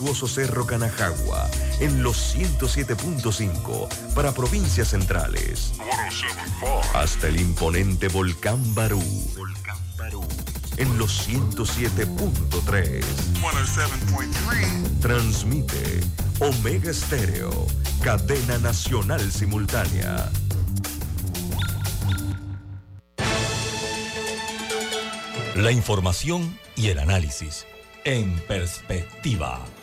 majestuoso Cerro Canajagua en los 107.5 para provincias centrales. Hasta el imponente Volcán Barú. En los 107.3. Transmite Omega Estéreo, cadena nacional simultánea. La información y el análisis en perspectiva.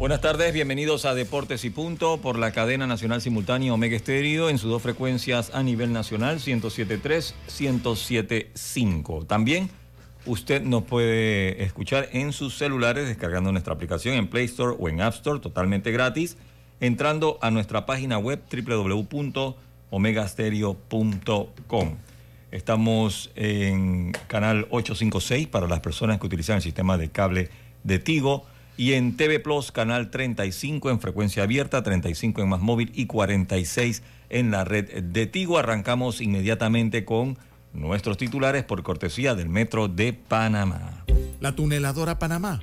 Buenas tardes, bienvenidos a Deportes y Punto por la cadena nacional simultánea Omega Estéreo en sus dos frecuencias a nivel nacional, 107.3, 107.5. También usted nos puede escuchar en sus celulares descargando nuestra aplicación en Play Store o en App Store totalmente gratis, entrando a nuestra página web www.omegastereo.com. Estamos en canal 856 para las personas que utilizan el sistema de cable de Tigo y en TV Plus, canal 35 en frecuencia abierta, 35 en más móvil y 46 en la red de Tigo. Arrancamos inmediatamente con nuestros titulares por cortesía del Metro de Panamá. La tuneladora Panamá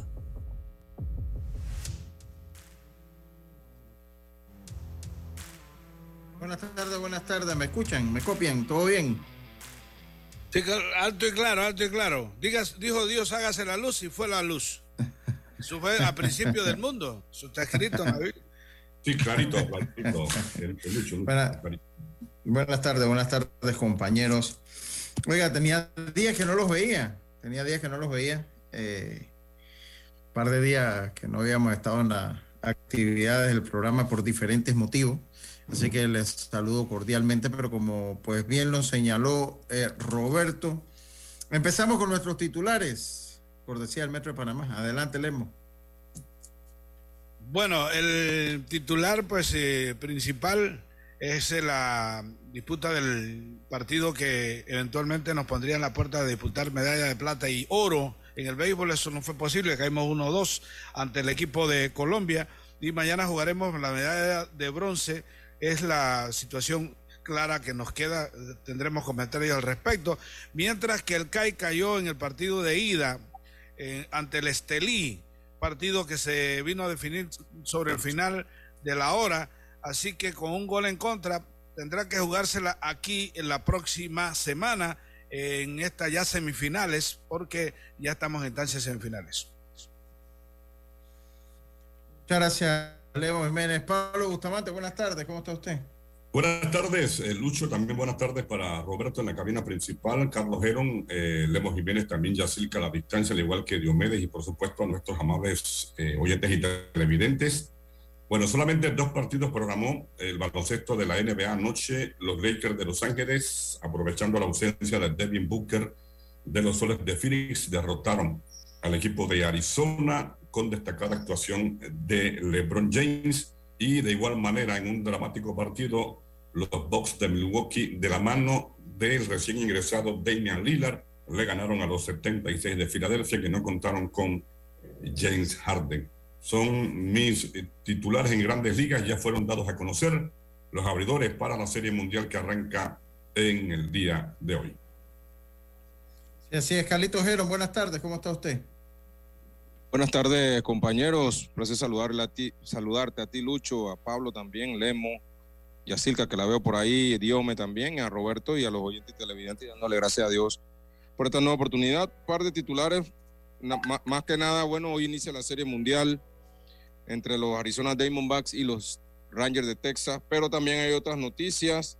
Buenas tardes, buenas tardes. ¿Me escuchan? ¿Me copian? ¿Todo bien? Sí, alto y claro, alto y claro. Digas, dijo Dios, hágase la luz y fue la luz. Eso fue a principio del mundo. Eso está escrito en la Sí, clarito, clarito. buenas tardes, buenas tardes, compañeros. Oiga, tenía días que no los veía. Tenía días que no los veía. Eh, par de días que no habíamos estado en las actividades del programa por diferentes motivos. Así que les saludo cordialmente, pero como pues bien lo señaló eh, Roberto, empezamos con nuestros titulares, por decía el Metro de Panamá. Adelante, Lemo. Bueno, el titular pues eh, principal es la disputa del partido que eventualmente nos pondría en la puerta de disputar medalla de plata y oro. En el béisbol eso no fue posible, caímos 1-2 ante el equipo de Colombia y mañana jugaremos la medalla de bronce es la situación clara que nos queda, tendremos comentarios al respecto, mientras que el CAI cayó en el partido de ida eh, ante el Estelí, partido que se vino a definir sobre el final de la hora, así que con un gol en contra tendrá que jugársela aquí en la próxima semana en estas ya semifinales, porque ya estamos en instancias semifinales. Muchas gracias. Leo Jiménez. Pablo Bustamante, buenas tardes, ¿cómo está usted? Buenas tardes, eh, Lucho, también buenas tardes para Roberto en la cabina principal, Carlos Geron, eh, Lemos Jiménez, también Yacilca a la distancia, al igual que Diomedes y por supuesto a nuestros amables eh, oyentes y televidentes. Bueno, solamente dos partidos programó el baloncesto de la NBA anoche, los Lakers de Los Ángeles, aprovechando la ausencia de Devin Booker de los Soles de Phoenix, derrotaron al equipo de Arizona con destacada actuación de LeBron James y de igual manera en un dramático partido los Bucks de Milwaukee de la mano del recién ingresado Damian Lillard le ganaron a los 76 de Filadelfia que no contaron con James Harden. son mis titulares en grandes ligas, ya fueron dados a conocer los abridores para la Serie Mundial que arranca en el día de hoy. Sí, así es, Carlitos Geron, buenas tardes, ¿cómo está usted? Buenas tardes, compañeros. Placer saludarle a ti, saludarte a ti, Lucho, a Pablo también, Lemo, y a Silca, que la veo por ahí, Diome también, a Roberto y a los oyentes televidentes, dándole gracias a Dios por esta nueva oportunidad. Un par de titulares, más que nada, bueno, hoy inicia la Serie Mundial entre los Arizona Diamondbacks y los Rangers de Texas, pero también hay otras noticias.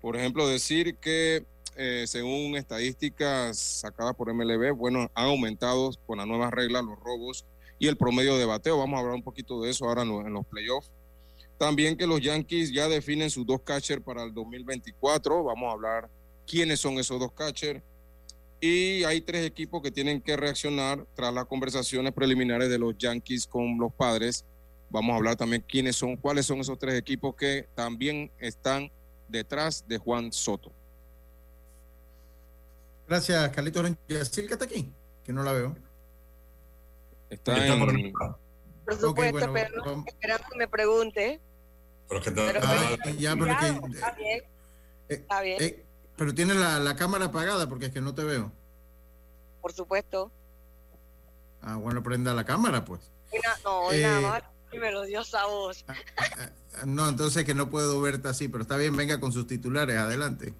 Por ejemplo, decir que eh, según estadísticas sacadas por MLB, bueno, han aumentado con la nueva regla los robos y el promedio de bateo. Vamos a hablar un poquito de eso ahora en los, playoffs. También que los Yankees ya definen sus dos catchers para el 2024. Vamos a hablar quiénes son esos dos catchers. Y hay tres equipos que tienen que reaccionar tras las conversaciones preliminares de los Yankees con los padres. Vamos a hablar también quiénes son, cuáles son esos tres equipos que también están detrás de Juan Soto. Gracias, Carlitos Yacil, que está aquí, que no la veo. Está en... Por supuesto, pero esperando que me pregunte. Pero que está, ya, pero que, está bien. Eh, está bien. Eh, pero tiene la, la, cámara apagada porque es que no te veo. Por supuesto. Ah, bueno, prenda la cámara, pues. no, eh, nada más me lo dio esa voz. Ah, ah, ah, no, entonces que no puedo verte así, pero está bien, venga con sus titulares, adelante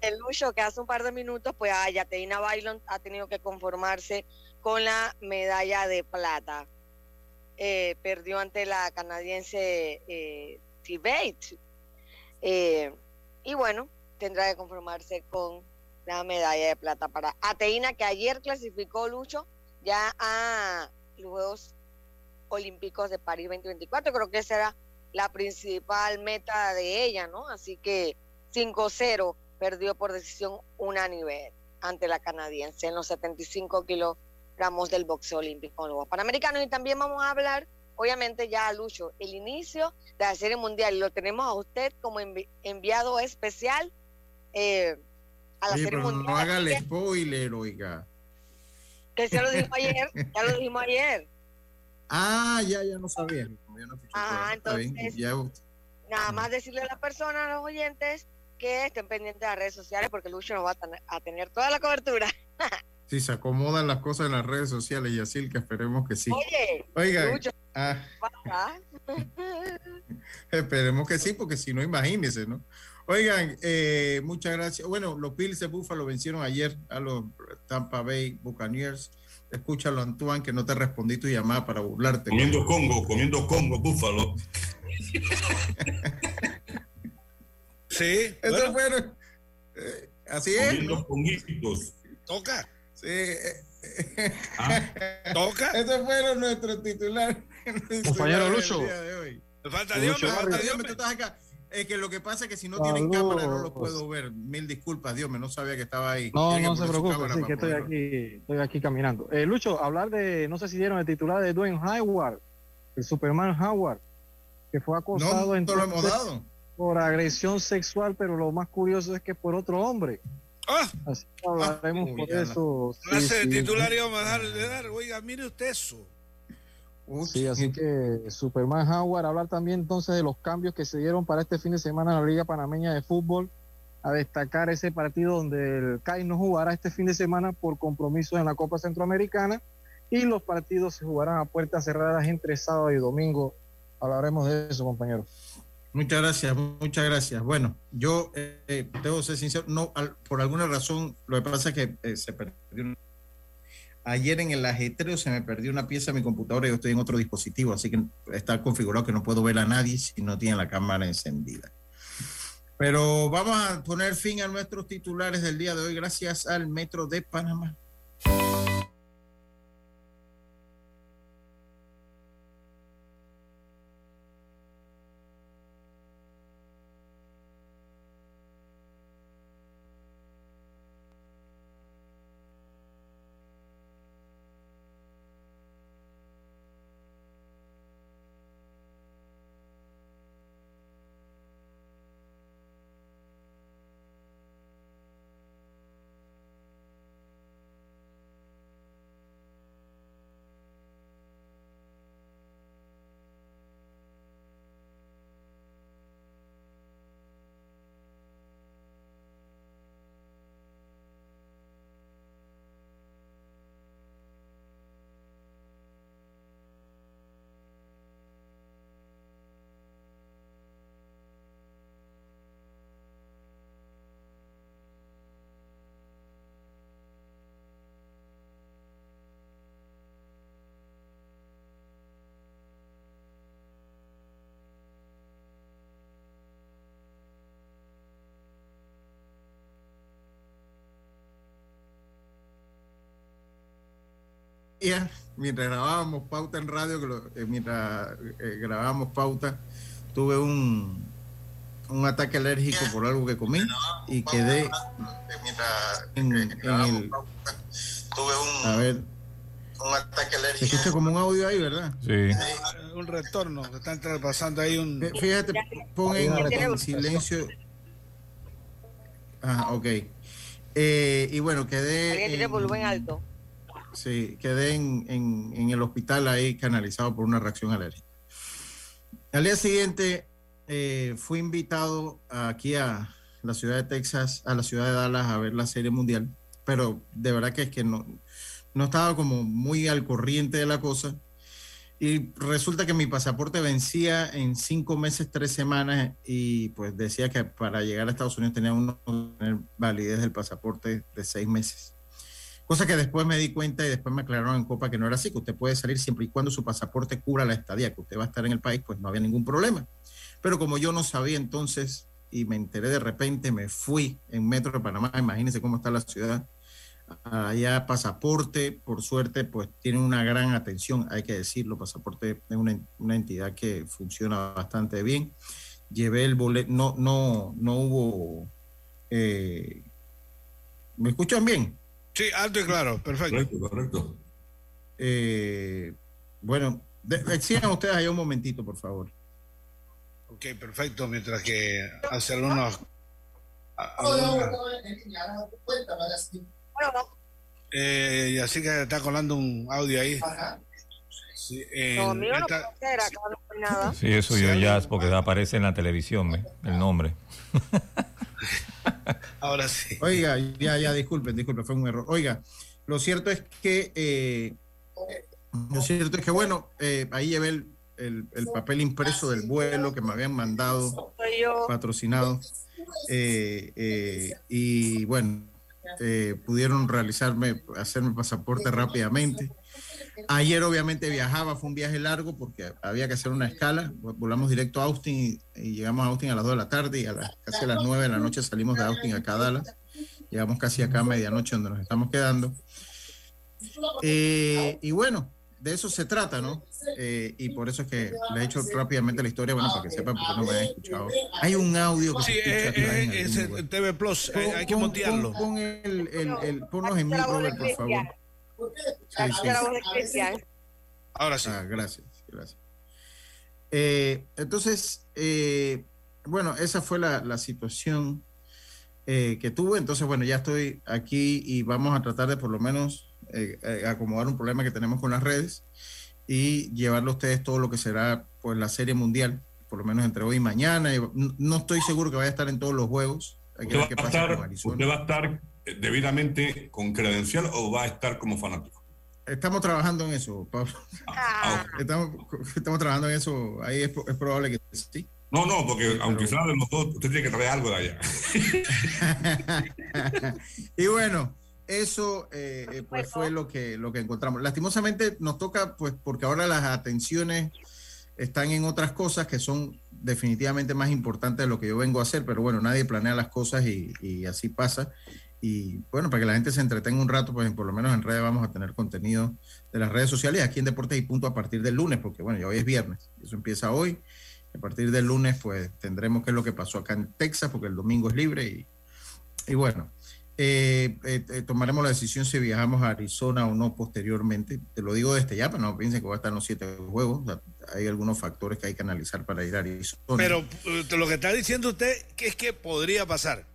el Lucho que hace un par de minutos, pues a Yateina Bailon ha tenido que conformarse con la medalla de plata. Eh, perdió ante la canadiense eh, Tibet. Eh, y bueno, tendrá que conformarse con la medalla de plata para Ateína, que ayer clasificó Lucho ya a los Juegos Olímpicos de París 2024. Creo que esa era la principal meta de ella, ¿no? Así que 5-0 perdió por decisión unánime ante la canadiense en los 75 kilogramos del boxeo olímpico en los Panamericanos. Y también vamos a hablar, obviamente, ya Lucho, el inicio de la Serie Mundial. Lo tenemos a usted como enviado especial eh, a la Serie Mundial. No haga el spoiler, oiga. Que se lo dijimos ayer, ya lo dijimos ayer. Ah, ya, ya no sabía. ah, entonces, nada más decirle a las personas, a los oyentes, que estén pendientes de las redes sociales porque Lucho nos va a, tener toda la cobertura. Si se acomodan las cosas en las redes sociales y así, que esperemos que sí. Oye, Oiga, ah. esperemos que sí, porque si no, imagínense, ¿no? Oigan, eh, muchas gracias. Bueno, los Bills de Buffalo vencieron ayer a los Tampa Bay Buccaneers. Escúchalo, Antoine, que no te respondí tu llamada para burlarte. Comiendo Congo, comiendo Congo, Buffalo. Sí. Eso fueron. Eh, así es. Toca. Sí. Eh, ah, Toca. Esos fueron nuestros titulares. Compañero Lucho. Me falta Dios, me falta Dios. Tú estás acá. Es que lo que pasa es que si no tienen cámara no lo puedo ver. Mil disculpas, Dios, me no sabía que estaba ahí. No, no se preocupe, sí, que estoy aquí, estoy aquí caminando. Eh, Lucho, hablar de, no sé si dieron el titular de Dwayne Howard, el Superman Howard, que fue acosado no, en no lo hemos dado por agresión sexual, pero lo más curioso es que por otro hombre. Ah, Así que hablaremos ah, por eso. Sí, sí, titular íbamos a darle, dar, oiga, mire usted eso. Sí, así que Superman Howard, hablar también entonces de los cambios que se dieron para este fin de semana en la Liga Panameña de Fútbol, a destacar ese partido donde el CAI no jugará este fin de semana por compromisos en la Copa Centroamericana y los partidos se jugarán a puertas cerradas entre sábado y domingo. Hablaremos de eso, compañeros. Muchas gracias, muchas gracias. Bueno, yo eh, debo ser sincero, no, por alguna razón, lo que pasa es que eh, se perdió. Ayer en el ajetreo se me perdió una pieza de mi computadora y yo estoy en otro dispositivo, así que está configurado que no puedo ver a nadie si no tiene la cámara encendida. Pero vamos a poner fin a nuestros titulares del día de hoy gracias al Metro de Panamá. Mientras grabábamos pauta en radio, eh, mientras eh, grabábamos pauta, tuve un, un ataque alérgico por algo que comí y quedé en, el... Tuve un... A ver, un ataque alérgico. Se escucha como un audio ahí, ¿verdad? Sí. Un retorno, está pasando ahí un... Fíjate, pon en, silencio. Ah, ok. Eh, y bueno, quedé... tiene volumen alto. Sí, quedé en, en, el hospital ahí canalizado por una reacción alérgica. Al día siguiente eh, fui invitado aquí a la ciudad de Texas, a la ciudad de Dallas a ver la serie mundial, pero de verdad que es que no, no estaba como muy al corriente de la cosa. Y resulta que mi pasaporte vencía en cinco meses, tres semanas, y pues decía que para llegar a Estados Unidos tenía uno tener validez del pasaporte de seis meses. Cosa que después me di cuenta y después me aclararon en Copa que no era así, que usted puede salir siempre y cuando su pasaporte cura la estadía, que usted va a estar en el país, pues no había ningún problema. Pero como yo no sabía entonces y me enteré de repente, me fui en Metro de Panamá, imagínense cómo está la ciudad. Allá pasaporte, por suerte, pues tiene una gran atención, hay que decirlo, pasaporte es una, una entidad que funciona bastante bien. Llevé el boleto, no, no, no hubo... Eh, ¿Me escuchan bien? Sí, alto y claro, perfecto. Correcto, correcto. Eh, bueno, sigan ustedes ahí un momentito, por favor. Ok, perfecto, mientras que hace algunos... Eh, y así que está colando un audio ahí. Sí, no, no nada. Sí, eso yo ya es porque aparece en la televisión el nombre. Ahora sí. Oiga, ya, ya, disculpen, disculpen, fue un error. Oiga, lo cierto es que, eh, lo cierto es que, bueno, eh, ahí llevé el, el, papel impreso del vuelo que me habían mandado, patrocinado. Eh, y bueno, pudieron realizarme, hacerme pasaporte rápidamente. Ayer obviamente viajaba, fue un viaje largo porque había que hacer una escala. Volamos directo a Austin y, llegamos a Austin a las 2 de la tarde y a las, casi a las 9 de la noche salimos de Austin acá a Dallas. Llegamos casi acá a medianoche donde nos estamos quedando. Eh, y bueno, de eso se trata, ¿no? Eh, y por eso es que le he hecho rápidamente la historia, bueno, para que sepan porque no me han escuchado. Hay un audio que sí, se escucha eh, es el TV Plus, hay que montearlo. Pon, el, el, el, ponlos en mi, Robert, por favor. Ahora sí. Ah, gracias, gracias. Eh, entonces, eh, bueno, esa fue la, situación eh, que tuve. Entonces, bueno, ya estoy aquí y vamos a tratar de por lo menos acomodar un problema que tenemos con las redes y llevarle a ustedes todo lo que será pues la serie mundial, por lo menos entre hoy y mañana. no estoy seguro que vaya a estar en todos los juegos. Hay va, a estar debidamente con credencial o va a estar como fanático? Estamos trabajando en eso, Pablo. Ah. Estamos, estamos, trabajando en eso. Ahí es, es, probable que sí. No, no, porque aunque sea de los dos, usted tiene que traer algo de allá. y bueno, eso eh, eh, pues fue lo que, lo que encontramos. Lastimosamente nos toca, pues, porque ahora las atenciones están en otras cosas que son definitivamente más importantes de lo que yo vengo a hacer, pero bueno, nadie planea las cosas y, y así pasa. Y bueno, para que la gente se entretenga un rato, pues por lo menos en redes vamos a tener contenido de las redes sociales aquí en Deportes y Punto a partir del lunes, porque bueno, ya hoy es viernes, eso empieza hoy. A partir del lunes, pues tendremos qué es lo que pasó acá en Texas, porque el domingo es libre. Y, y bueno, eh, eh, eh, tomaremos la decisión si viajamos a Arizona o no posteriormente. Te lo digo desde ya, pero no piensen que va a estar en los siete juegos. hay algunos factores que hay que analizar para ir a Arizona. Pero lo que está diciendo usted que es que podría pasar.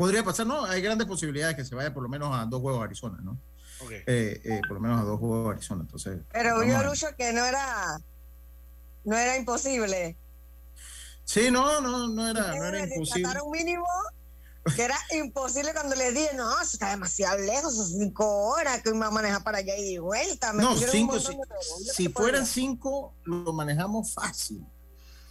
Podría pasar, no, hay grandes posibilidades que se vaya por lo menos a dos juegos a Arizona, ¿no? Eh, eh, por lo menos a dos juegos a Arizona, entonces. Pero yo Lucho que no era, no era imposible. Sí, no, no, no era, no era imposible. un mínimo que era imposible cuando le dije, no, eso está demasiado lejos, son cinco horas que a manejar para allá y de vuelta. no, cinco, si, si fueran cinco, lo manejamos fácil.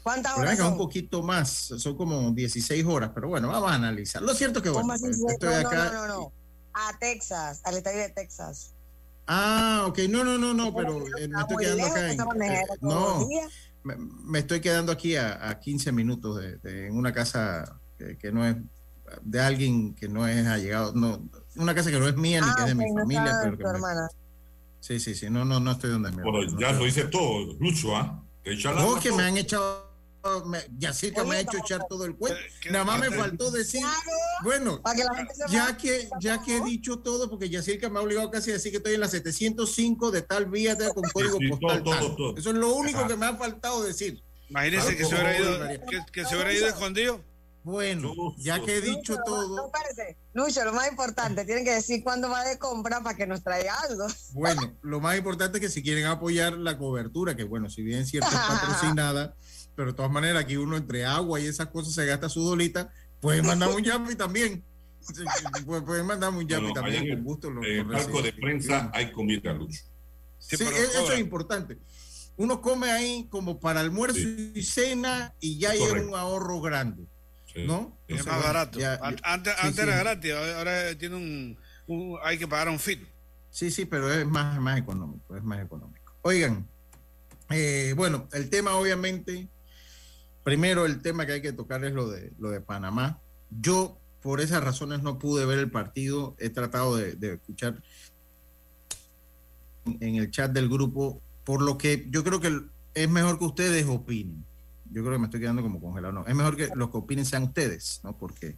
¿Cuántas horas? Son? un poquito más, son como 16 horas, pero bueno, vamos a analizar. Lo cierto que bueno, estoy acá. No, no, no, A Texas, al estadio de Texas. Ah, ok, no, no, no, no, pero eh, me estoy quedando acá. En, eh, no, me, estoy quedando aquí a, a 15 minutos de, en una casa que, no es de alguien que no es allegado, no, una casa que no es mía ni que es de mi ah, familia, pero que Sí, sí, sí. No, no, no estoy donde me. Bueno, ya lo dice todo, Lucho, ¿ah? No, que me han echado ya sí que me ha hecho echar todo el cuento. Nada más me faltó decir, bueno, ya que, ya que he dicho todo, porque Yacirca me ha obligado casi a decir que estoy en la 705 de tal vía con código postal. Eso es lo único que me ha faltado decir. Imagínese que, se hubiera ido, que, se hubiera ido escondido. Bueno, ya que he dicho todo. No, Lucho, lo más importante, tienen que decir cuándo va de compra para que nos traiga algo. Bueno, lo más importante es que si quieren apoyar la cobertura, que bueno, si bien cierto es patrocinada pero de todas maneras aquí uno entre agua y esas cosas se gasta su dolita, pueden mandar un yapi también. Pueden mandar un yapi también, con gusto. en el palco de prensa hay comida, Lucho. Sí, eso es importante. Uno come ahí como para almuerzo y cena y ya hay un ahorro grande. ¿No? Es más barato. antes, era gratis, ahora tiene un, hay que pagar un fit. Sí, sí, pero es más, más económico, es más económico. Oigan, eh, bueno, el tema obviamente Primero, el tema que hay que tocar es lo de, lo de Panamá. Yo, por esas razones, no pude ver el partido. He tratado de, escuchar en el chat del grupo, por lo que yo creo que es mejor que ustedes opinen. Yo creo que me estoy quedando como congelado. No, es mejor que los que opinen sean ustedes, ¿no? Porque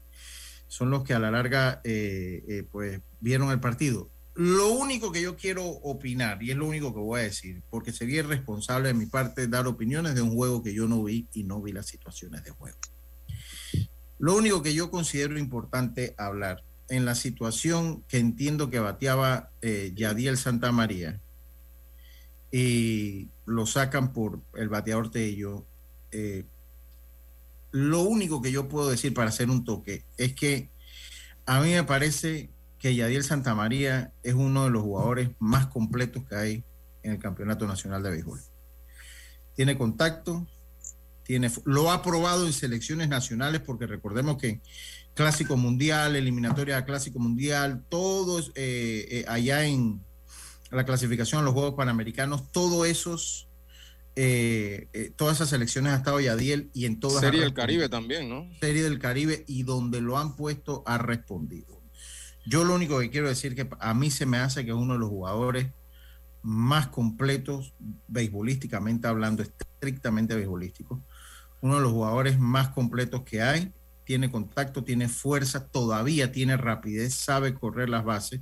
son los que a la larga, eh, eh, pues, vieron el partido. Lo único que yo quiero opinar, y es lo único que voy a decir, porque sería irresponsable de mi parte dar opiniones de un juego que yo no vi y no vi las situaciones de juego. Lo único que yo considero importante hablar en la situación que entiendo que bateaba eh, Yadiel Santa María y lo sacan por el bateador Tello, eh, lo único que yo puedo decir para hacer un toque es que a mí me parece que Yadiel Santamaría es uno de los jugadores más completos que hay en el Campeonato Nacional de Béisbol. Tiene contacto, tiene, lo ha probado en selecciones nacionales, porque recordemos que Clásico Mundial, eliminatoria Clásico Mundial, todos eh, eh, allá en la clasificación de los Juegos Panamericanos, todos esos, eh, todas esas selecciones ha estado Yadiel y en todas. Serie del Caribe también, ¿no? Serie del Caribe y donde lo han puesto ha respondido. Yo lo único que quiero decir que a mí se me hace que es uno de los jugadores más completos, beisbolísticamente hablando, estrictamente beisbolístico, uno de los jugadores más completos que hay, tiene contacto, tiene fuerza, todavía tiene rapidez, sabe correr las bases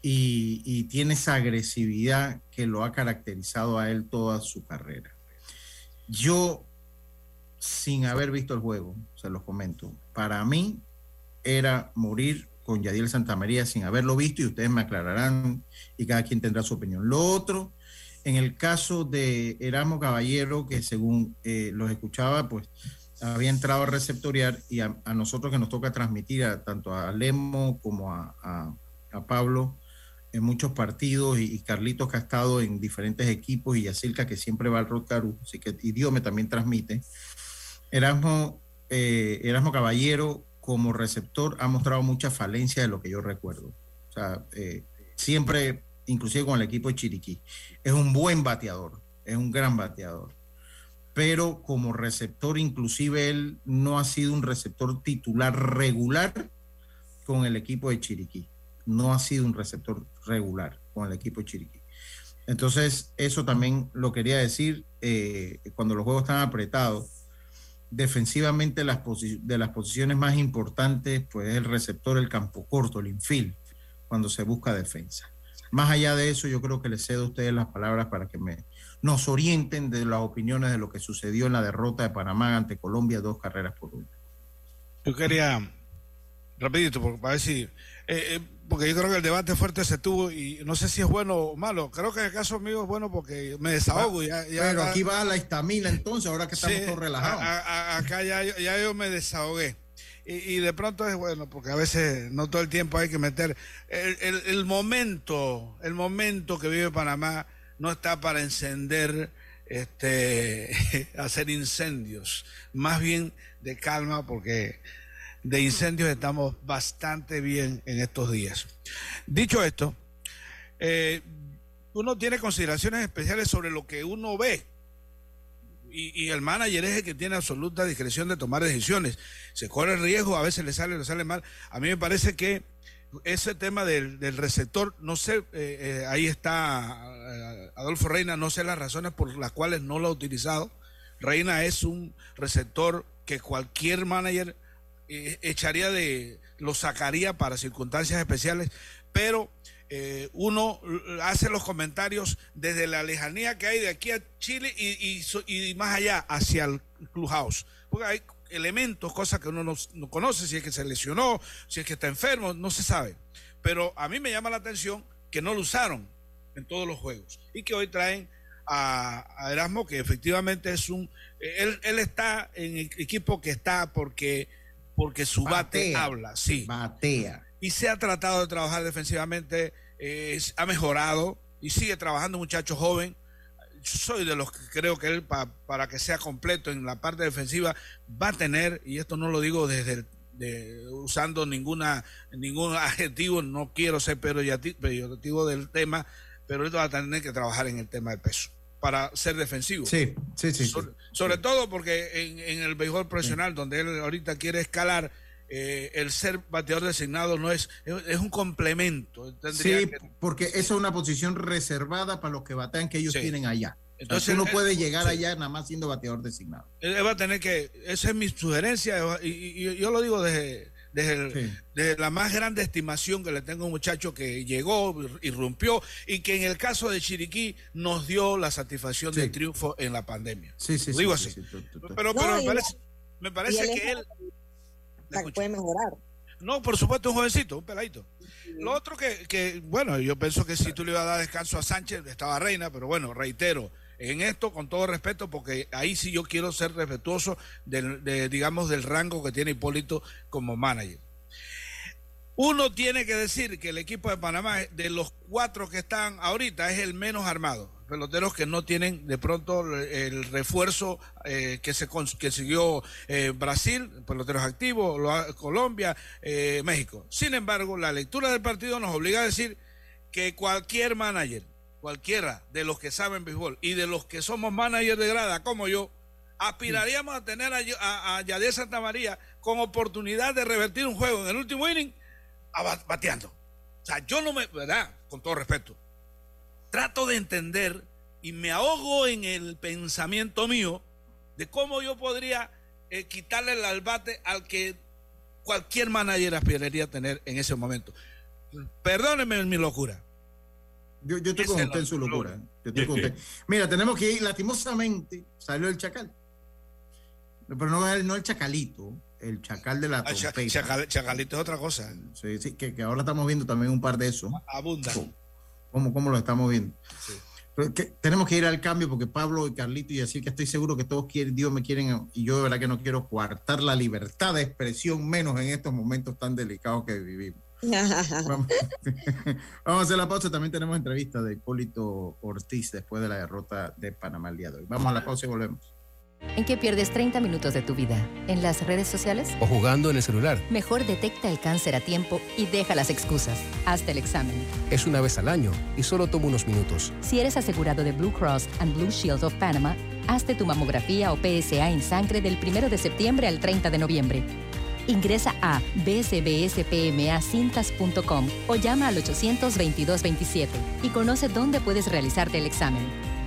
y, y tiene esa agresividad que lo ha caracterizado a él toda su carrera. Yo, sin haber visto el juego, se los comento, para mí era morir con Yadiel Santamaría sin haberlo visto y ustedes me aclararán y cada quien tendrá su opinión. Lo otro, en el caso de Erasmo Caballero, que según eh, los escuchaba, pues había entrado a receptoriar y a, nosotros que nos toca transmitir a, tanto a Lemo como a, Pablo en muchos partidos y, Carlitos que ha estado en diferentes equipos y Yacilca que siempre va al Rotaru, así que Idiome también transmite. Erasmo, eh, Erasmo Caballero como receptor ha mostrado mucha falencia de lo que yo recuerdo. O sea, eh, siempre, inclusive con el equipo de Chiriquí, es un buen bateador, es un gran bateador. Pero como receptor, inclusive él no ha sido un receptor titular regular con el equipo de Chiriquí. No ha sido un receptor regular con el equipo de Chiriquí. Entonces, eso también lo quería decir eh, cuando los juegos están apretados defensivamente las de las posiciones más importantes, pues es el receptor, el campo corto, el infield, cuando se busca defensa. Más allá de eso, yo creo que les cedo a ustedes las palabras para que me, nos orienten de las opiniones de lo que sucedió en la derrota de Panamá ante Colombia, dos carreras por una. Yo quería, rapidito, para ver si... Eh, eh, porque yo creo que el debate fuerte se tuvo y no sé si es bueno o malo. Creo que en el caso mío es bueno porque me desahogo. Ya, Pero aquí va la estamina entonces, ahora que estamos todos relajados. acá ya, ya, yo me desahogué. Y, de pronto es bueno, porque a veces no todo el tiempo hay que meter. El, el, momento, el momento que vive Panamá no está para encender, este, hacer incendios. Más bien de calma, porque de incendios estamos bastante bien en estos días. Dicho esto, eh, uno tiene consideraciones especiales sobre lo que uno ve. Y, el manager es el que tiene absoluta discreción de tomar decisiones. Se corre el riesgo, a veces le sale, le sale mal. A mí me parece que ese tema del, receptor, no sé, eh, eh, ahí está eh, Adolfo Reina, no sé las razones por las cuales no lo ha utilizado. Reina es un receptor que cualquier manager echaría de, lo sacaría para circunstancias especiales, pero uno hace los comentarios desde la lejanía que hay de aquí a Chile y, y más allá, hacia el clubhouse. Porque hay elementos, cosas que uno no, conoce, si es que se lesionó, si es que está enfermo, no se sabe. Pero a mí me llama la atención que no lo usaron en todos los juegos y que hoy traen a, Erasmo, que efectivamente es un... Él, él, está en el equipo que está porque, porque su bate habla, sí. Batea. Y se ha tratado de trabajar defensivamente, eh, ha mejorado y sigue trabajando, muchacho joven yo soy de los que creo que él, para que sea completo en la parte defensiva, va a tener, y esto no lo digo desde usando ninguna ningún adjetivo, no quiero ser peyorativo del tema, pero él va a tener que trabajar en el tema del peso para ser defensivo. Sí, sí, sí. Sobre, todo porque en, el béisbol profesional, donde él ahorita quiere escalar, eh, el ser bateador designado no es, es un complemento. sí, porque esa es una posición reservada para los que batean que ellos tienen allá. Entonces uno puede llegar allá nada más siendo bateador designado. Él va a tener que, esa es mi sugerencia, y, yo lo digo desde, desde, la más grande estimación que le tengo a un muchacho que llegó, irrumpió, y que en el caso de Chiriquí nos dio la satisfacción del triunfo en la pandemia. Sí, sí, digo así. Pero, pero me parece, me parece que él puede mejorar. No, por supuesto, un jovencito, un peladito. Lo otro que, que, bueno, yo pienso que si tú le ibas a dar descanso a Sánchez, estaba reina, pero bueno, reitero, en esto, con todo respeto, porque ahí sí yo quiero ser respetuoso del, de, digamos, del rango que tiene Hipólito como manager. Uno tiene que decir que el equipo de Panamá, de los cuatro que están ahorita, es el menos armado peloteros que no tienen de pronto el refuerzo eh, que se consiguió eh, Brasil, peloteros activos, Colombia, eh, México. Sin embargo, la lectura del partido nos obliga a decir que cualquier manager, cualquiera de los que saben béisbol y de los que somos managers de grada como yo, aspiraríamos a tener a, a, Yadier Santa María con oportunidad de revertir un juego en el último inning bateando. O sea, yo no me, ¿verdad? Con todo respeto, trato de entender y me ahogo en el pensamiento mío de cómo yo podría eh, quitarle el albate al que cualquier manager aspiraría a tener en ese momento. Perdónenme mi locura. Yo, yo estoy con usted en su locura. Mira, tenemos que ir, lastimosamente, salió el chacal. Pero no, no el chacalito, el chacal de la ah, chacalito es otra cosa. Sí, sí, que, que, ahora estamos viendo también un par de eso. Abunda cómo, lo estamos viendo. tenemos que ir al cambio porque Pablo y Carlito y así que estoy seguro que todos quieren, Dios me quieren y yo de verdad que no quiero coartar la libertad de expresión menos en estos momentos tan delicados que vivimos. Vamos, a hacer la pausa. También tenemos entrevista de Hipólito Ortiz después de la derrota de Panamá el día de hoy. Vamos a la pausa y volvemos. ¿En qué pierdes 30 minutos de tu vida? ¿En las redes sociales? ¿O jugando en el celular? Mejor detecta el cáncer a tiempo y deja las excusas. Hazte el examen. Es una vez al año y solo toma unos minutos. Si eres asegurado de Blue Cross and Blue Shield of Panama, hazte tu mamografía o PSA en sangre del 1 de septiembre al 30 de noviembre. Ingresa a bsbspmacintas.com o llama al 822-27 y conoce dónde puedes realizarte el examen.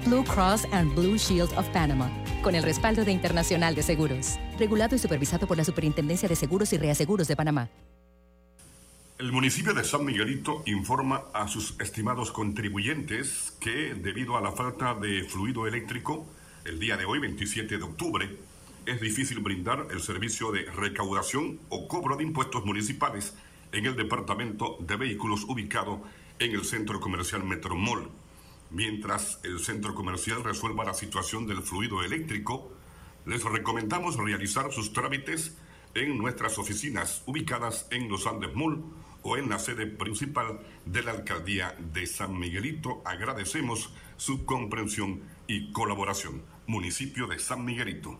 Blue Cross and Blue Shield of Panama con el respaldo de Internacional de Seguros, regulado y supervisado por la Superintendencia de Seguros y Reaseguros de Panamá. El municipio de San Miguelito informa a sus estimados contribuyentes que debido a la falta de fluido eléctrico, el día de hoy, 27 de octubre, es difícil brindar el servicio de recaudación o cobro de impuestos municipales en el departamento de vehículos ubicado en el centro comercial Metromol Mientras el centro comercial resuelva la situación del fluido eléctrico, les recomendamos realizar sus trámites en nuestras oficinas ubicadas en Los Andes Mall o en la sede principal de la alcaldía de San Miguelito. Agradecemos su comprensión y colaboración. Municipio de San Miguelito.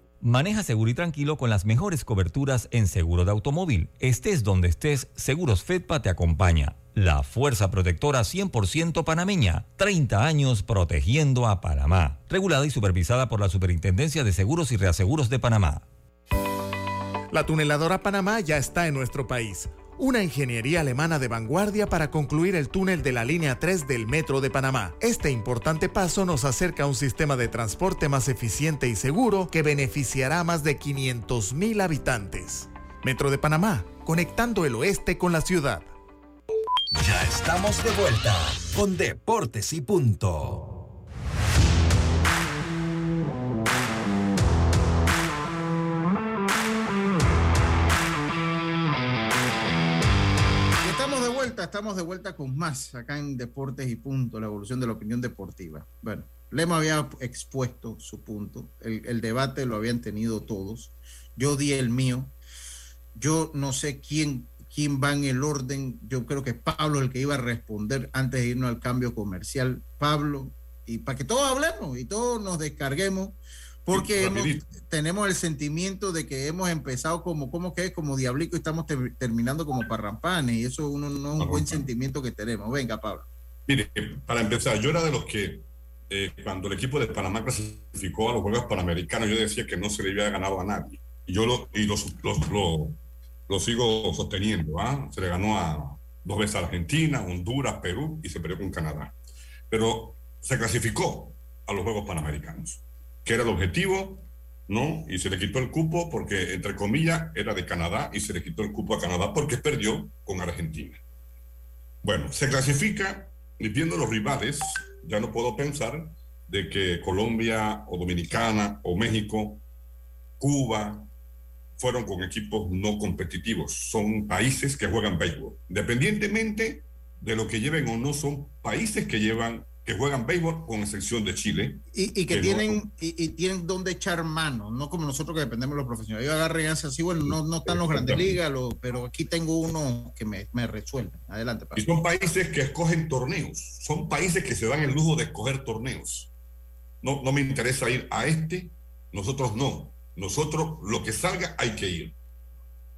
Maneja seguro y tranquilo con las mejores coberturas en seguro de automóvil. Estés donde estés, Seguros Fedpa te acompaña. La fuerza protectora 100% panameña. 30 años protegiendo a Panamá. Regulada y supervisada por la Superintendencia de Seguros y Reaseguros de Panamá. La tuneladora Panamá ya está en nuestro país una ingeniería alemana de vanguardia para concluir el túnel de la línea 3 del Metro de Panamá. Este importante paso nos acerca a un sistema de transporte más eficiente y seguro que beneficiará a más de 500.000 habitantes. Metro de Panamá, conectando el oeste con la ciudad. Ya estamos de vuelta con Deportes y Punto. Estamos de vuelta con más acá en Deportes y Punto, la evolución de la opinión deportiva. Bueno, Lema había expuesto su punto, el, debate lo habían tenido todos, yo di el mío, yo no sé quién, quién va en el orden, yo creo que Pablo el que iba a responder antes de irnos al cambio comercial, Pablo, y para que todos hablemos y todos nos descarguemos porque tenemos el sentimiento de que hemos empezado como, como que es? Como diablico y estamos terminando como parrampanes y eso uno, no es un buen sentimiento que tenemos. Venga, Pablo. Mire, para empezar, yo era de los que eh, cuando el equipo de Panamá clasificó a los Juegos Panamericanos, yo decía que no se le había ganado a nadie. Y yo lo, y lo, lo, sigo sosteniendo. ¿ah? Se le ganó a dos veces a Argentina, Honduras, Perú y se perdió con Canadá. Pero se clasificó a los Juegos Panamericanos que era el objetivo, ¿no? Y se le quitó el cupo porque, entre comillas, era de Canadá y se le quitó el cupo a Canadá porque perdió con Argentina. Bueno, se clasifica y viendo los rivales, ya no puedo pensar de que Colombia o Dominicana o México, Cuba, fueron con equipos no competitivos. Son países que juegan béisbol. Independientemente de lo que lleven o no, son países que llevan que juegan béisbol con excepción de Chile. Y, que, tienen y, tienen donde echar mano, no como nosotros que dependemos de los profesionales. Yo agarré así, bueno, no, no están los grandes ligas, pero aquí tengo uno que me, me resuelve. Adelante. Y son países que escogen torneos, son países que se dan el lujo de escoger torneos. No, no me interesa ir a este, nosotros no. Nosotros lo que salga hay que ir.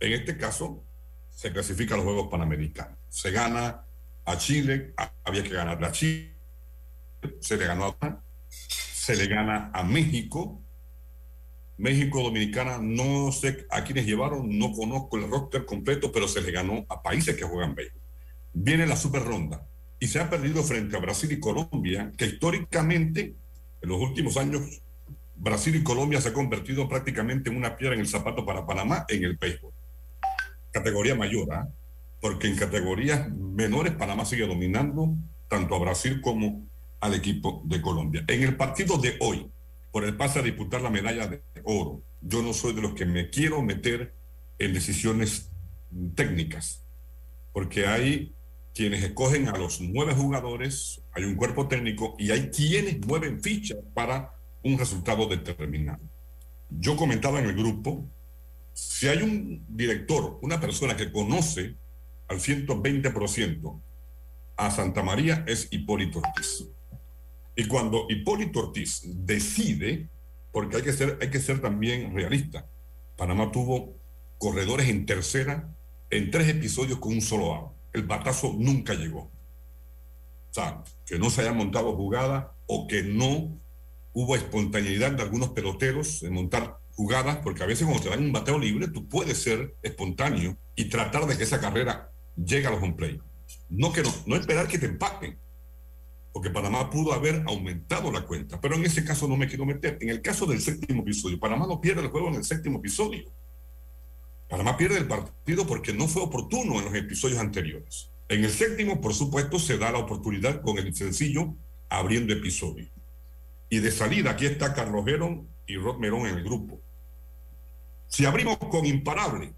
En este caso, se clasifica a los Juegos Panamericanos. Se gana a Chile, había que ganar a Chile se le ganó a se le gana a México. México Dominicana, no sé a quiénes llevaron, no conozco el roster completo, pero se le ganó a países que juegan béisbol. Viene la super ronda y se ha perdido frente a Brasil y Colombia, que históricamente en los últimos años Brasil y Colombia se han convertido prácticamente en una piedra en el zapato para Panamá en el béisbol. Categoría mayor, ¿ah? porque en categorías menores Panamá sigue dominando tanto a Brasil como al equipo de Colombia. En el partido de hoy, por el pase a disputar la medalla de oro, yo no soy de los que me quiero meter en decisiones técnicas, porque hay quienes escogen a los nueve jugadores, hay un cuerpo técnico y hay quienes mueven fichas para un resultado determinado. Yo comentaba en el grupo, si hay un director, una persona que conoce al 120% a Santa María es Hipólito Ortiz. Y cuando Hipólito Ortiz decide, porque hay que ser, hay que ser también realista, Panamá tuvo corredores en tercera en tres episodios con un solo out. El batazo nunca llegó. O sea, que no se haya montado jugada o que no hubo espontaneidad de algunos peloteros en montar jugadas, porque a veces cuando te dan un bateo libre, tú puedes ser espontáneo y tratar de que esa carrera llegue a los home play. No, que no, no esperar que te empaten, porque Panamá pudo haber aumentado la cuenta, pero en ese caso no me quiero meter. En el caso del séptimo episodio, Panamá no pierde el juego en el séptimo episodio. Panamá pierde el partido porque no fue oportuno en los episodios anteriores. En el séptimo, por supuesto, se da la oportunidad con el sencillo abriendo episodio. Y de salida, aquí está Carlos Verón y Rod Merón en el grupo. Si abrimos con imparable,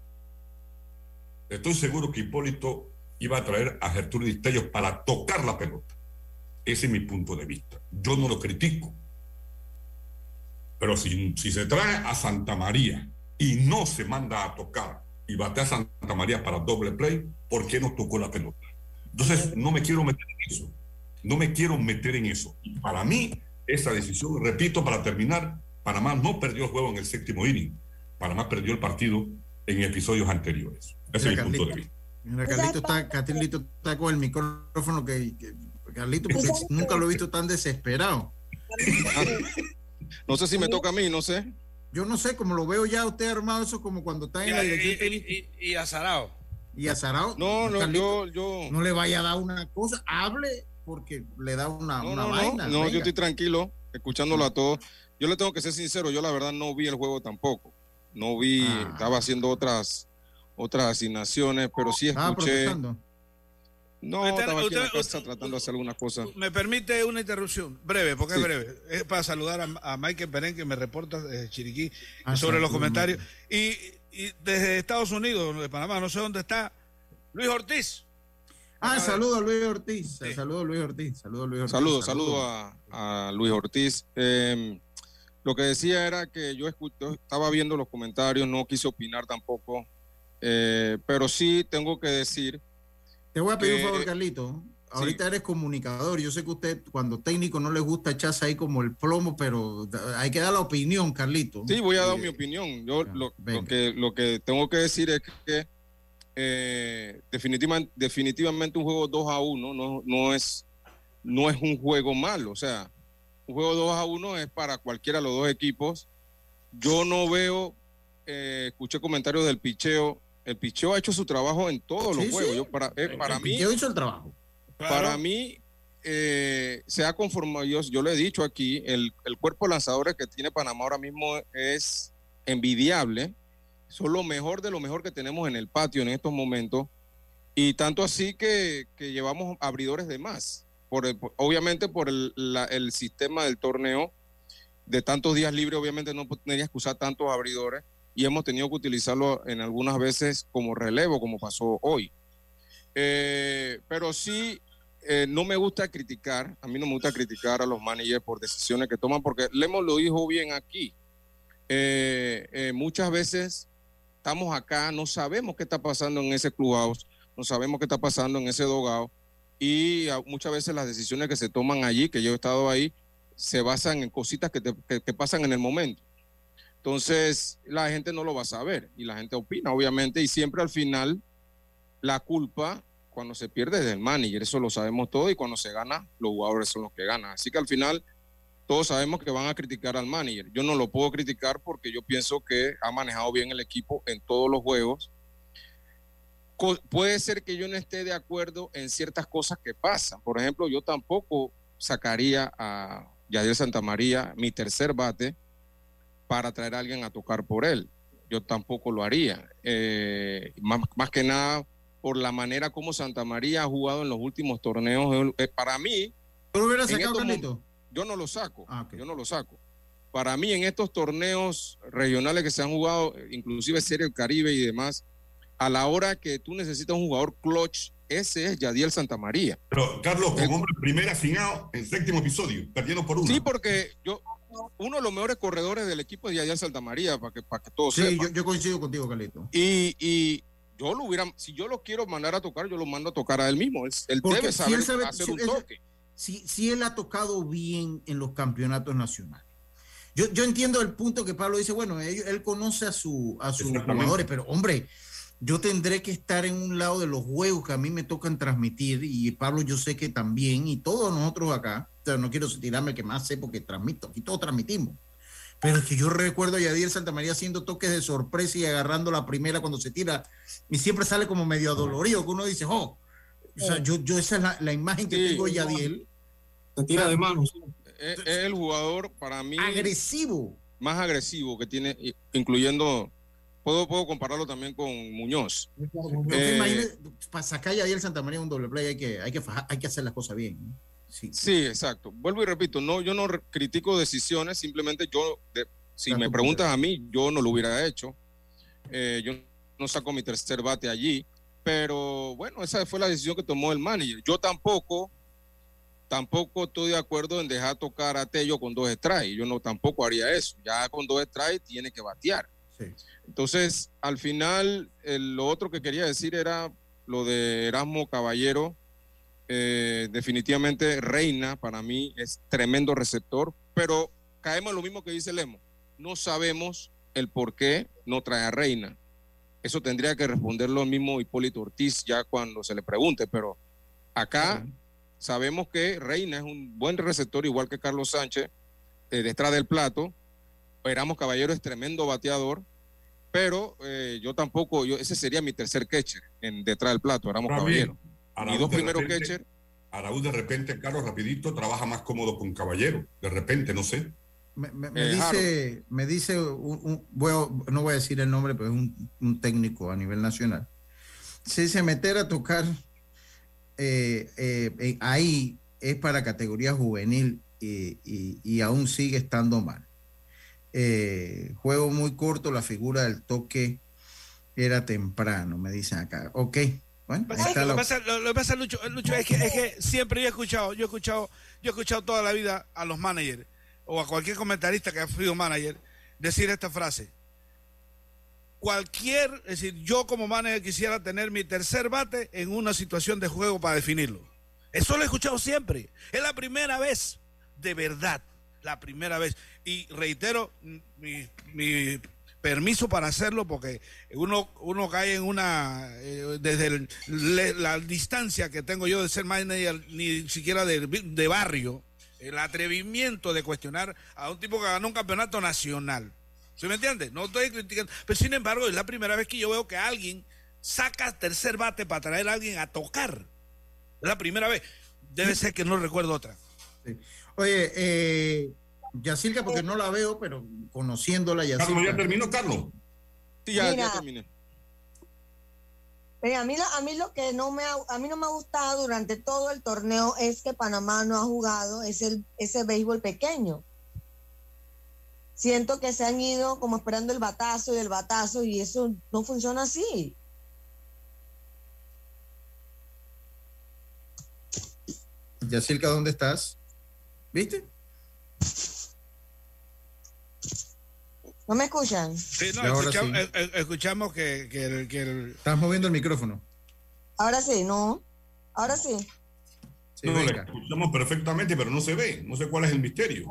estoy seguro que Hipólito iba a traer a Gertrudis Tellos para tocar la pelota. Ese es mi punto de vista. Yo no lo critico. Pero si, si se trae a Santa María y no se manda a tocar y bate a Santa María para doble play, ¿por qué no tocó la pelota? Entonces, no me quiero meter en eso. No me quiero meter en eso. Y para mí, esa decisión, repito, para terminar, Panamá no perdió el juego en el séptimo inning. Panamá perdió el partido en episodios anteriores. Ese es mi punto de vista. Mira, Carlito está, Carlito está con el micrófono que, Carlito, porque nunca lo he visto tan desesperado. no sé si me toca a mí, no sé. Yo no sé, como lo veo ya usted armado, eso como cuando está en la dirección. Y, y, azarado. Y azarado. No, no, yo, yo. No le vaya a dar una cosa, hable porque le da una, una vaina. No, yo estoy tranquilo, escuchándolo a todos. Yo le tengo que ser sincero, yo la verdad no vi el juego tampoco. No vi, ah. estaba haciendo otras otras asignaciones, pero sí escuché. No, estaba aquí en la casa tratando de hacer algunas cosas. Me permite una interrupción, breve, porque es breve. Es para saludar a, Michael Perén, que me reporta desde Chiriquí ah, sobre los comentarios. Y, desde Estados Unidos, de Panamá, no sé dónde está, Luis Ortiz. Ah, saludo a Luis Ortiz. Saludo a Luis Ortiz. Saludo a Luis Ortiz. Saludo, saludo a, Luis Ortiz. Em, lo que decía era que yo, estaba viendo los comentarios, no quise opinar tampoco, eh, pero sí tengo que decir te voy a pedir un favor, Carlito. Ahorita eres comunicador. Yo sé que usted, cuando técnico, no le gusta echarse ahí como el plomo, pero hay que dar la opinión, Carlito. Sí, voy a dar mi opinión. Yo lo, que, lo que tengo que decir es que eh, definitivamente, definitivamente un juego 2 a 1 no, no, es, no es un juego malo. O sea, un juego 2 a 1 es para cualquiera de los dos equipos. Yo no veo, eh, escuché comentarios del picheo el picheo ha hecho su trabajo en todos los juegos. Yo, para, eh, para mí. hizo el trabajo. Para mí, eh, se ha conformado, yo, yo le he dicho aquí, el, cuerpo de lanzadores que tiene Panamá ahora mismo es envidiable. Son lo mejor de lo mejor que tenemos en el patio en estos momentos. Y tanto así que, llevamos abridores de más. Por obviamente por el, el sistema del torneo de tantos días libres, obviamente no tendrías que usar tantos abridores y hemos tenido que utilizarlo en algunas veces como relevo, como pasó hoy. Eh, pero sí, eh, no me gusta criticar, a mí no me gusta criticar a los managers por decisiones que toman, porque Lemos lo dijo bien aquí. Eh, muchas veces estamos acá, no sabemos qué está pasando en ese clubhouse, no sabemos qué está pasando en ese dogado, y muchas veces las decisiones que se toman allí, que yo he estado ahí, se basan en cositas que, que pasan en el momento. Entonces, la gente no lo va a saber y la gente opina, obviamente, y siempre al final la culpa cuando se pierde es del manager, eso lo sabemos todo, y cuando se gana, los jugadores son los que ganan. Así que al final, todos sabemos que van a criticar al manager. Yo no lo puedo criticar porque yo pienso que ha manejado bien el equipo en todos los juegos. puede ser que yo no esté de acuerdo en ciertas cosas que pasan. Por ejemplo, yo tampoco sacaría a Yadier Santamaría, mi tercer bate, para traer a alguien a tocar por él. Yo tampoco lo haría. Eh, más, más, que nada por la manera como Santa María ha jugado en los últimos torneos. Eh, para mí... ¿Tú lo hubieras sacado, yo no lo saco, ah, yo no lo saco. Para mí en estos torneos regionales que se han jugado, inclusive Serie del Caribe y demás, a la hora que tú necesitas un jugador clutch, ese es Yadiel Santamaría. Pero Carlos, como hombre primera afinado en séptimo episodio, perdiendo por uno. Sí, porque yo, uno de los mejores corredores del equipo es Yadiel Santamaría, para que, para que todos Sí, yo, coincido contigo, Carlito. Y, y yo lo hubiera, si yo lo quiero mandar a tocar, yo lo mando a tocar a él mismo. Él, debe saber hacer un toque si, él ha tocado bien en los campeonatos nacionales. Yo, yo entiendo el punto que Pablo dice, bueno, él, conoce a, su, a sus jugadores, pero hombre, yo tendré que estar en un lado de los juegos que a mí me tocan transmitir y Pablo yo sé que también y todos nosotros acá, no quiero tirarme que más sé porque transmito, aquí todos transmitimos. Pero es que yo recuerdo a Yadier Santamaría haciendo toques de sorpresa y agarrando la primera cuando se tira y siempre sale como medio adolorido, que uno dice, oh, o sea, yo, yo esa es la, imagen que tengo de Yadiel. Se tira de manos. Es, el jugador para mí. Agresivo. Más agresivo que tiene, incluyendo. Puedo, puedo compararlo también con Muñoz. Eh, para sacar a Yadiel Santa María un doble play hay que, hay que, hay que hacer las cosas bien. Sí. sí, exacto. Vuelvo y repito, no, yo no critico decisiones, simplemente yo, si me preguntas a mí, yo no lo hubiera hecho. Eh, yo no saco mi tercer bate allí. Pero bueno, esa fue la decisión que tomó el manager. Yo tampoco, tampoco estoy de acuerdo en dejar tocar a Tello con dos strikes. Yo no tampoco haría eso. Ya con dos strikes tiene que batear. Entonces, al final, lo otro que quería decir era lo de Erasmo Caballero. Eh, definitivamente Reina para mí es tremendo receptor, pero caemos en lo mismo que dice Lemo. No sabemos el por qué no trae a Reina. Eso tendría que responderlo el mismo Hipólito Ortiz ya cuando se le pregunte, pero acá sabemos que Reina es un buen receptor, igual que Carlos Sánchez, eh, detrás del plato. Esperamos Caballero es tremendo bateador, pero eh, yo tampoco, yo, ese sería mi tercer catcher en detrás del plato, éramos Caballero. Y dos primeros catcher. Araúz de repente, Carlos, rapidito, trabaja más cómodo con Caballero, de repente, no sé. Me, eh, dice, me dice un, no voy a decir el nombre, pero es un, técnico a nivel nacional. Si se meter a tocar eh, eh, ahí es para categoría juvenil y, aún sigue estando mal. Juego muy corto, la figura del toque era temprano, me dicen acá. Ok, bueno, lo, que pasa, Lucho, es, que, es que siempre yo he escuchado, yo he escuchado, yo he escuchado toda la vida a los managers o a cualquier comentarista que ha sido manager decir esta frase. Cualquier, es decir, yo como manager quisiera tener mi tercer bate en una situación de juego para definirlo. Eso lo he escuchado siempre. Es la primera vez, de verdad, la primera vez. Y reitero mi, permiso para hacerlo porque uno, uno cae en una, eh, desde la distancia que tengo yo de ser manager, ni siquiera de barrio, el atrevimiento de cuestionar a un tipo que ganó un campeonato nacional. ¿Sí me entiende? No estoy criticando. Pero sin embargo, es la primera vez que yo veo que alguien saca tercer bate para traer a alguien a tocar. Es la primera vez. Debe ser que no recuerdo otra. Oye, eh, Yacirca, porque no la veo, pero conociéndola, Yacirca. Carlos, ¿ya terminó, Carlos? Sí, ya, ya terminé a mí, a mí lo que no me ha, a mí no me ha gustado durante todo el torneo es que Panamá no ha jugado ese, ese béisbol pequeño. Siento que se han ido como esperando el batazo y el batazo y eso no funciona así. Yacirca, ¿dónde estás? ¿Viste? ¿No me escuchan? Sí, no, eh, eh, escuchamos, que, el, Estás moviendo el micrófono. Ahora sí, ¿no? Ahora sí. sí no, escuchamos perfectamente, pero no se ve. No sé cuál es el misterio.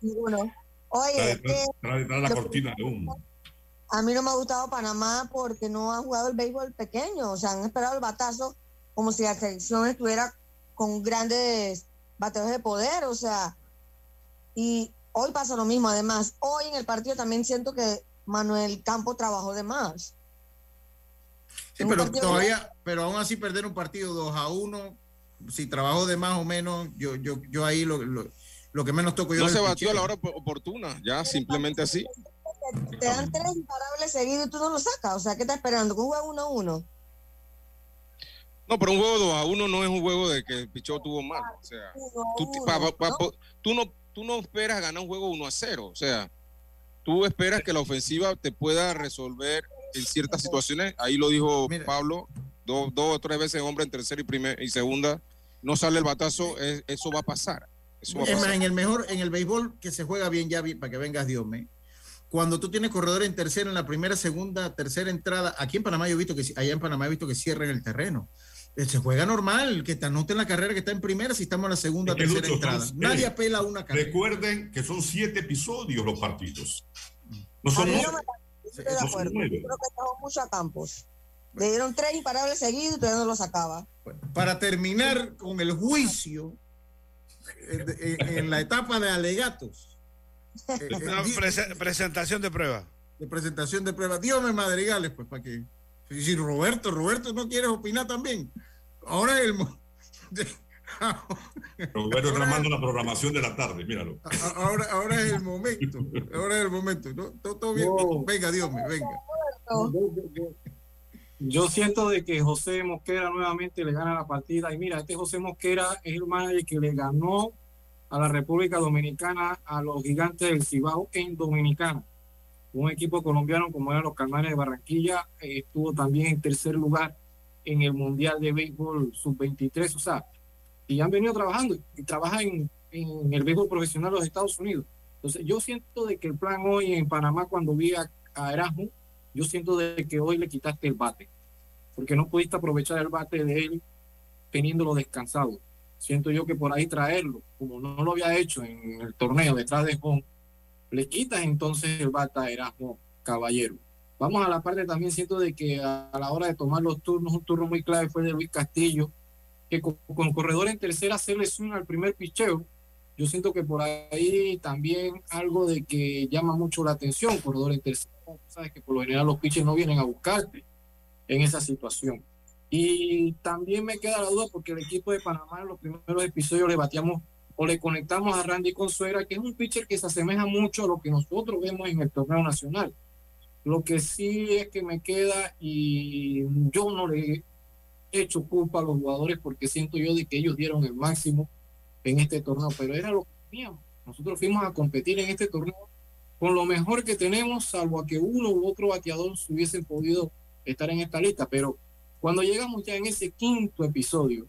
Ninguno. Oye, la cortina de humo. A mí no me ha gustado Panamá porque no han jugado el béisbol pequeño. O sea, han esperado el batazo como si la selección estuviera con grandes bateos de poder, o sea, y hoy pasa lo mismo. Además, hoy en el partido también siento que Manuel Campo trabajó de más. Sí, pero todavía, pero aún así perder un partido 2 a 1, si trabajó de más o menos, yo, yo, yo ahí lo, lo, que menos toco yo. No se batió a la hora oportuna, ya simplemente así. Te dan tres imparables seguidos y tú no lo sacas. O sea, ¿qué estás esperando? ¿Que un juego 1 a 1? No, pero un juego 2 a 1 no es un juego de que el pichó tuvo mal. O sea, tú, tú, no, tú no esperas ganar un juego 1 a 0. O sea, tú esperas que la ofensiva te pueda resolver en ciertas situaciones. Ahí lo dijo Pablo, dos, dos o tres veces hombre en tercera y, primer, y segunda. No sale el batazo, eso va a pasar. Eso va a pasar. en el mejor, en el béisbol que se juega bien ya, para que vengas Dios me cuando tú tienes corredor en tercera, en la primera, segunda, tercera entrada, aquí en Panamá yo he visto que, allá en Panamá he visto que cierran el terreno. Eh, se juega normal, que te anoten la carrera que está en primera si estamos en la segunda, tercera entrada. Nadie apela una carrera. Recuerden que son siete episodios los partidos. No son nueve. Estoy de acuerdo. Creo que estamos mucho a Campos. Le dieron tres imparables seguidos y todavía no lo sacaba. para terminar con el juicio eh, en la etapa de alegatos eh, presentación de prueba. De presentación de prueba. Dios me madrigales, pues, para que. Si Roberto, Roberto, ¿no quieres opinar también? Ahora el. Roberto tramando la programación de la tarde, míralo. Ahora, ahora es el momento. Ahora es el momento. Todo, bien. Venga, Dios me venga. Yo siento de que José Mosquera nuevamente le gana la partida. Y mira, este José Mosquera es el manager que le ganó a la República Dominicana, a los gigantes del Cibao en Dominicana. Un equipo colombiano como eran los Calmares de Barranquilla eh, estuvo también en tercer lugar en el Mundial de Béisbol Sub-23, o sea, y han venido trabajando y trabajan en, el béisbol profesional de los Estados Unidos. Entonces, yo siento de que el plan hoy en Panamá, cuando vi a, a Erasmo, yo siento de que hoy le quitaste el bate, porque no pudiste aprovechar el bate de él teniéndolo descansado siento yo que por ahí traerlo, como no lo había hecho en el torneo detrás de Home, le quitas entonces el bata Erasmo Caballero. Vamos a la parte también, siento de que a, la hora de tomar los turnos, un turno muy clave fue de Luis Castillo, que con, corredor en tercera se lesiona al primer picheo. Yo siento que por ahí también algo de que llama mucho la atención, corredor en tercera. Sabes que por lo general los pitches no vienen a buscarte en esa situación. Y también me queda la duda porque el equipo de Panamá en los primeros episodios le batíamos o le conectamos a Randy Consuera, que es un pitcher que se asemeja mucho a lo que nosotros vemos en el torneo nacional. Lo que sí es que me queda y yo no le he hecho culpa a los jugadores porque siento yo de que ellos dieron el máximo en este torneo, pero era lo que teníamos. Nosotros fuimos a competir en este torneo con lo mejor que tenemos, salvo a que uno u otro bateador hubiesen podido estar en esta lista, pero cuando llegamos ya en ese quinto episodio,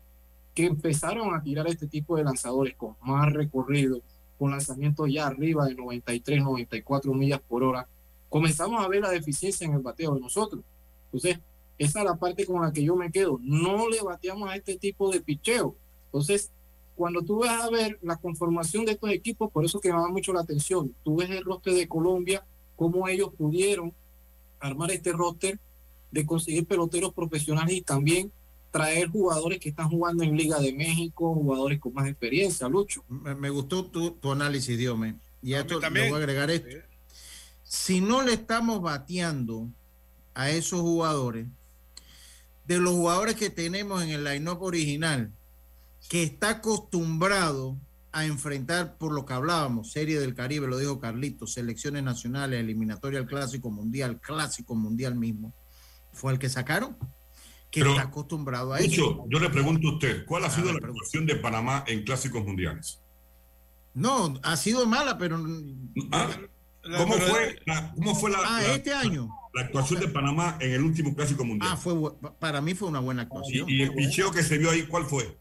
que empezaron a tirar este tipo de lanzadores con más recorrido, con lanzamientos ya arriba de 93, 94 millas por hora, comenzamos a ver la deficiencia en el bateo de nosotros. Entonces, esa es la parte con la que yo me quedo. No le bateamos a este tipo de picheo. Entonces, cuando tú vas a ver la conformación de estos equipos, por eso que me llama mucho la atención, tú ves el roster de Colombia, cómo ellos pudieron armar este roster de conseguir peloteros profesionales y también traer jugadores que están jugando en Liga de México, jugadores con más experiencia, Lucho. Me, gustó tu, análisis, Diome. Y a esto le voy a agregar esto. Si no le estamos bateando a esos jugadores, de los jugadores que tenemos en el line-up original, que está acostumbrado a enfrentar, por lo que hablábamos, Serie del Caribe, lo dijo Carlito, selecciones nacionales, eliminatoria al Clásico Mundial, Clásico Mundial mismo fue el que sacaron, que está acostumbrado a eso. Yo le pregunto a usted, ¿cuál ha sido la actuación de Panamá en clásicos mundiales? No, ha sido mala, pero... Ah, ¿Cómo, fue la, ¿Cómo fue la, ah, este año? La actuación de Panamá en el último clásico mundial. Ah, fue, para mí fue una buena actuación. ¿Y, el picheo que se vio ahí, cuál fue?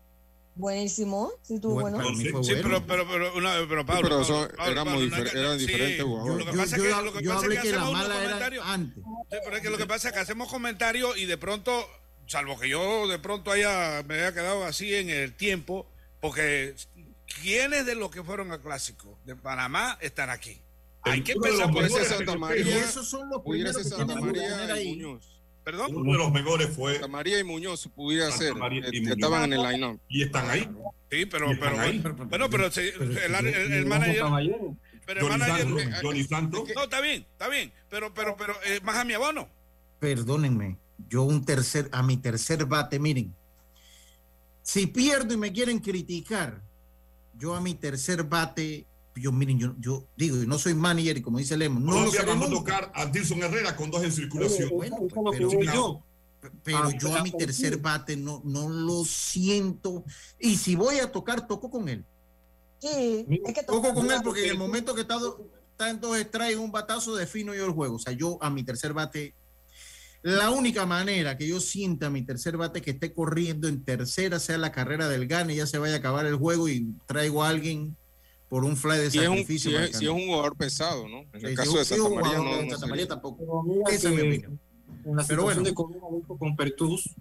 Buenísimo, sí tuvo bueno. Sí, sí, pero, pero, pero, una, pero Pablo, pero eso era muy eran diferentes Lo que pasa es que, lo que, pasa es que, que la mala era antes. pero es que lo que pasa es que hacemos comentarios y de pronto, salvo que yo de pronto haya, me haya quedado así en el tiempo, porque ¿quiénes de los que fueron al clásico de Panamá están aquí? Hay que empezar por ese Santa María. Y esos son los primeros que Santa María y Muñoz. Perdón. Uno de los mejores fue. Santa María y Muñoz pudiera Santa ser. Muñoz. estaban en el line-up. Y están ahí. Sí, pero, pero, ahí. bueno, pero, el, el- el manager. Pero el manager. Santos, Johnny Santos. No, está bien, está bien. Pero, pero, pero, eh, más a mi abono. Perdónenme, yo un tercer, a mi tercer bate, miren, si pierdo y me quieren criticar, yo a mi tercer bate, yo miren, yo, yo digo, y no soy manager y como dice Lemos, no lo Colombia mandó a tocar a Dilson Herrera con dos en circulación. pero, pero yo a mi tercer bate no, no lo siento. Y si voy a tocar, toco con él. Sí, es que Toco con él porque en el momento que está, está en dos strikes, un batazo, defino yo el juego. O sea, yo a mi tercer bate, la única manera que yo sienta a mi tercer bate que esté corriendo en tercera, sea la carrera del gane, ya se vaya a acabar el juego y traigo a alguien por un fly de Si es, un, sacrificio. si, para es, si es ganar. un jugador pesado, ¿no? En el caso de si es Santa un María jugador no, de Santa. María tampoco. Esa es mi opinión. En la Pero bueno. de con Pertus,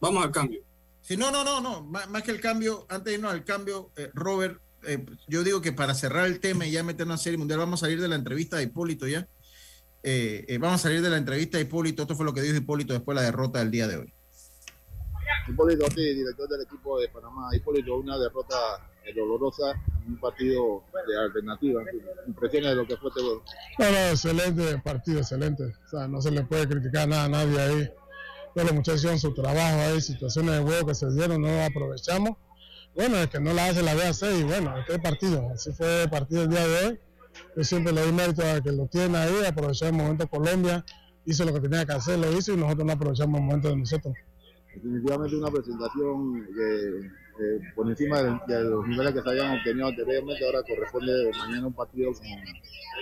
vamos al cambio. Sí, no, no, no, no. Más, más que el cambio, antes de irnos al cambio, eh, Robert, eh, yo digo que para cerrar el tema y ya meternos en serie mundial, vamos a salir de la entrevista de Hipólito ya. Eh, eh, vamos a salir de la entrevista de Hipólito. Esto fue lo que dijo Hipólito después de la derrota del día de hoy. Hipólito, sí, director del equipo de Panamá. Hipólito, una derrota eh, dolorosa en un partido de alternativa. Impresiones de lo que fue este juego. No, no, excelente partido, excelente. O sea, no se le puede criticar nada a nadie ahí. Todos los muchachos hicieron su trabajo ahí, situaciones de juego que se dieron, no las aprovechamos. Bueno, el que no la hace la ve hacer y bueno, este es partido. Así fue el partido el día de hoy. Yo siempre le doy mérito a que lo tiene ahí, aprovechó el momento Colombia, hizo lo que tenía que hacer, lo hizo y nosotros no aprovechamos el momento de nosotros. Definitivamente una presentación que, eh, por encima de, de los niveles que se habían obtenido anteriormente. Ahora corresponde mañana un partido con,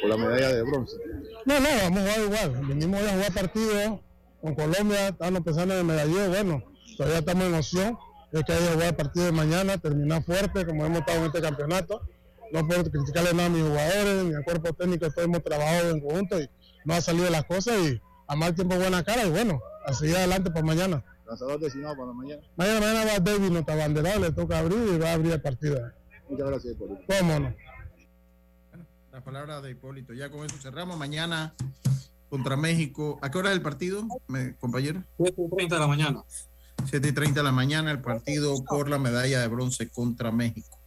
con la medalla de bronce. No, no, vamos a jugar igual. Venimos hoy a jugar partido con Colombia, estamos pensando en el medallero. Bueno, todavía estamos en opción. Es que hay que jugar el partido de mañana, terminar fuerte, como hemos estado en este campeonato. No puedo criticarle nada a mis jugadores, ni al cuerpo técnico, todos hemos trabajado en conjunto y no ha salido las cosas y a mal tiempo buena cara y bueno, a seguir adelante para mañana. Lanzador designado para mañana. Mañana, mañana va David, nuestra banderada, le toca abrir y va a abrir el partido. Muchas gracias, Hipólito. ¿Cómo no? La palabra de Hipólito. Ya con eso cerramos. Mañana contra México. ¿A qué hora es el partido, compañero? 7.30 de la mañana. 7 y 30 de la mañana, el partido por la medalla de bronce contra México.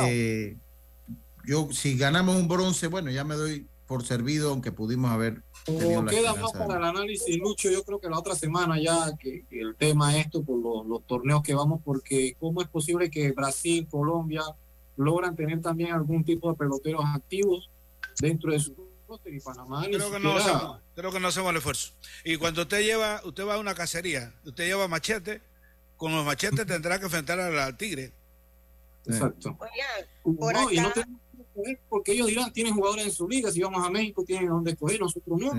Eh, yo, si ganamos un bronce, bueno, ya me doy por servido, aunque pudimos haber tenido Como la queda más para el análisis, Lucho, yo creo que la otra semana ya que, que el tema esto por los, los torneos que vamos, porque cómo es posible que Brasil, Colombia logran tener también algún tipo de peloteros activos dentro de su roster y Panamá ni Creo que, no hacemos, creo que no hacemos el esfuerzo. Y cuando usted lleva, usted va a una cacería, usted lleva machete, con los machetes tendrá que enfrentar al, al tigre. Exacto. por No, y no tenemos escoger porque ellos dirán, tienen jugadores en su liga, si vamos a México tienen donde escoger, nosotros no.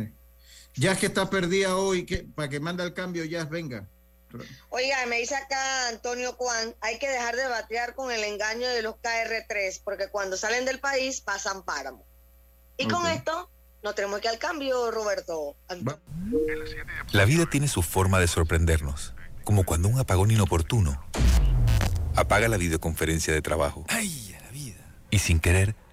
Ya es que está perdida hoy, que, para que manda el cambio, ya venga. Oiga, me dice acá Antonio Juan, hay que dejar de batear con el engaño de los KR3, porque cuando salen del país pasan páramo. Y con esto nos tenemos que ir al cambio, Roberto. La vida tiene su forma de sorprendernos, como cuando un apagón inoportuno apaga la videoconferencia de trabajo. ¡Ay, la vida! Y sin querer,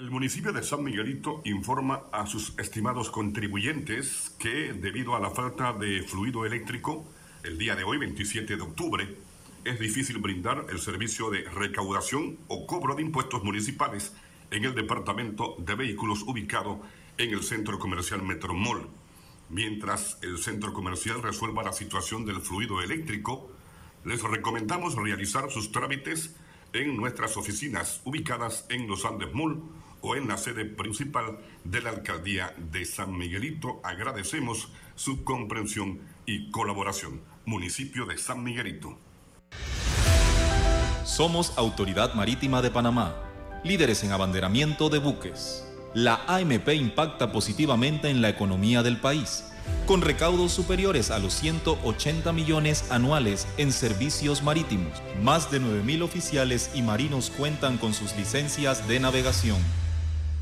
El municipio de San Miguelito informa a sus estimados contribuyentes que debido a la falta de fluido eléctrico, el día de hoy, 27 de octubre, es difícil brindar el servicio de recaudación o cobro de impuestos municipales en el departamento de vehículos ubicado en el centro comercial Metromol. Mientras el centro comercial resuelva la situación del fluido eléctrico, les recomendamos realizar sus trámites en nuestras oficinas ubicadas en Los Andes Mall o en la sede principal de la alcaldía de San Miguelito. Agradecemos su comprensión y colaboración. Municipio de San Miguelito. Somos Autoridad Marítima de Panamá, líderes en abanderamiento de buques. La AMP impacta positivamente en la economía del país, con recaudos superiores a los 180 millones anuales en servicios marítimos. Más de 9.000 oficiales y marinos cuentan con sus licencias de navegación.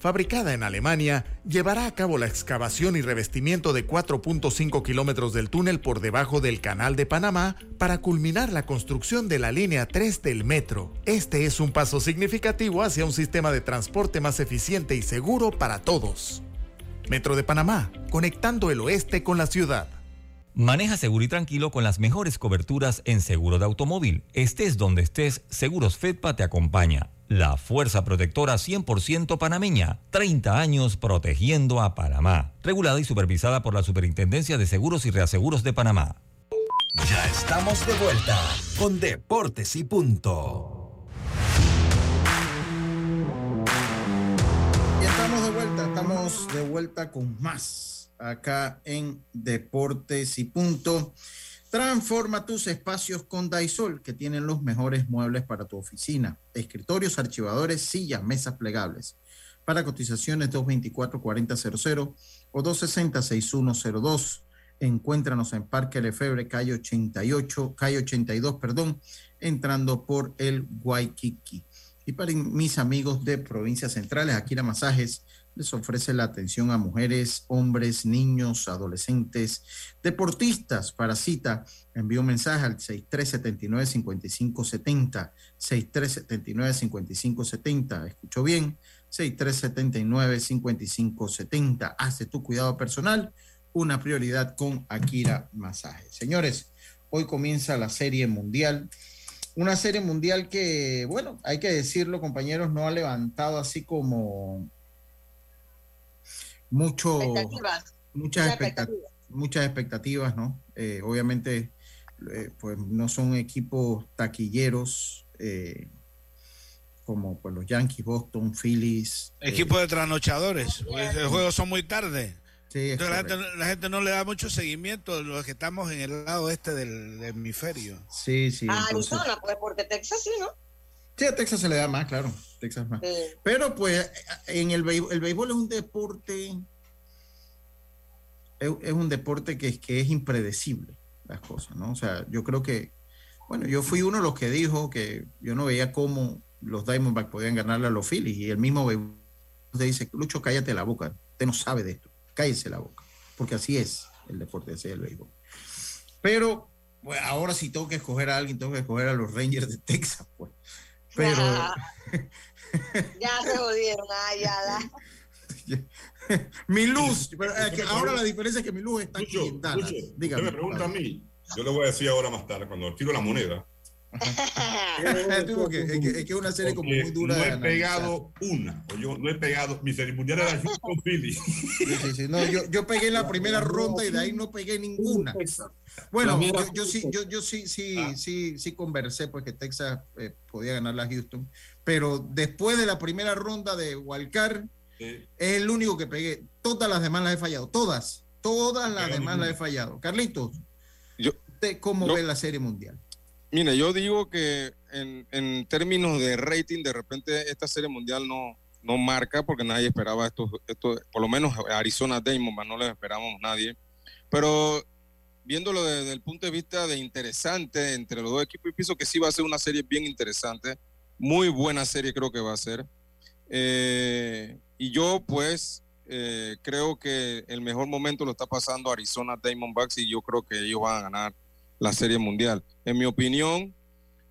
fabricada en Alemania, llevará a cabo la excavación y revestimiento de 4.5 kilómetros del túnel por debajo del Canal de Panamá para culminar la construcción de la línea 3 del metro. Este es un paso significativo hacia un sistema de transporte más eficiente y seguro para todos. Metro de Panamá, conectando el oeste con la ciudad. Maneja seguro y tranquilo con las mejores coberturas en seguro de automóvil. Estés donde estés, Seguros Fedpa te acompaña. La fuerza protectora 100% panameña. 30 años protegiendo a Panamá. Regulada y supervisada por la Superintendencia de Seguros y Reaseguros de Panamá. Ya estamos de vuelta con Deportes y Punto. Y estamos de vuelta, estamos de vuelta con más acá en Deportes y Punto. Transforma tus espacios con Daisol, que tienen los mejores muebles para tu oficina. Escritorios, archivadores, sillas, mesas plegables. Para cotizaciones 224-4000 o 260-6102. Encuéntranos en Parque Lefebre, calle 88, calle 82, perdón, entrando por el Waikiki. Y para mis amigos de provincias centrales, Akira Masajes les ofrece la atención a mujeres, hombres, niños, adolescentes, deportistas. Para cita, envío un mensaje al 6379-5570, 6379-5570. ¿Escuchó bien? 6379-5570. Hace tu cuidado personal una prioridad con Akira Masaje. Señores, hoy comienza la Serie Mundial. Una serie mundial que, bueno, hay que decirlo, compañeros, no ha levantado así como mucho, Expectativas. muchas, Muchas expectativas, muchas expectativas, ¿no? Eh, obviamente, eh, pues no son equipos taquilleros eh, como pues, los Yankees, Boston, Phillies. eh, Equipo de trasnochadores. porque Los juegos son muy tarde. Sí, es Entonces la gente, la gente no le da mucho seguimiento los que estamos en el lado este del, del hemisferio. Sí, sí. Ah, entonces- Arizona, pues porque Texas sí, ¿no? Sí, a Texas se le da más, claro. Texas más. Sí. Pero pues en el béisbol, el béisbol es un deporte, es, es un deporte que, es- que es impredecible las cosas, ¿no? O sea, yo creo que, bueno, yo fui uno de los que dijo que yo no veía cómo los Diamondbacks podían ganarle a los Phillies y el mismo béisbol te dice, Lucho, cállate la boca, usted no sabe de esto, cállese la boca, porque así es el deporte, así es el béisbol. Pero bueno, ahora si tengo que escoger a alguien, tengo que escoger a los Rangers de Texas, pues. Pero. ya se jodieron, ah, ya, da. mi luz, pero es que ahora la diferencia es que mi luz está aquí en Dallas. Usted Dígame. me pregunta a mí, yo le voy a decir ahora más tarde, cuando tiro la moneda. Porque es, que, es que es una serie como porque muy dura No he pegado una, o yo no he pegado, mi serie mundial era Houston Philly. Sí, sí, sí. No, yo, yo pegué la primera ronda y de ahí no pegué ninguna. Bueno, yo, sí, yo, yo sí, sí, Ah. sí, sí conversé pues que Texas eh, podía ganar la Houston, pero después de la primera ronda de Walcar Eh, es el único que pegué. Todas las demás las he fallado, todas, todas las demás las he fallado. Carlitos, Yo, ¿usted ¿cómo ve la Serie Mundial? Mire, yo digo que en, en términos de rating, de repente esta serie mundial no, no marca porque nadie esperaba esto, esto, por lo menos Arizona Diamondbacks no lo esperábamos nadie. Pero viéndolo desde el punto de vista de interesante entre los dos equipos, y pienso que sí va a ser una serie bien interesante, muy buena serie creo que va a ser. Eh, y yo pues eh, creo que el mejor momento lo está pasando Arizona Diamondbacks y yo creo que ellos van a ganar la serie mundial. En mi opinión,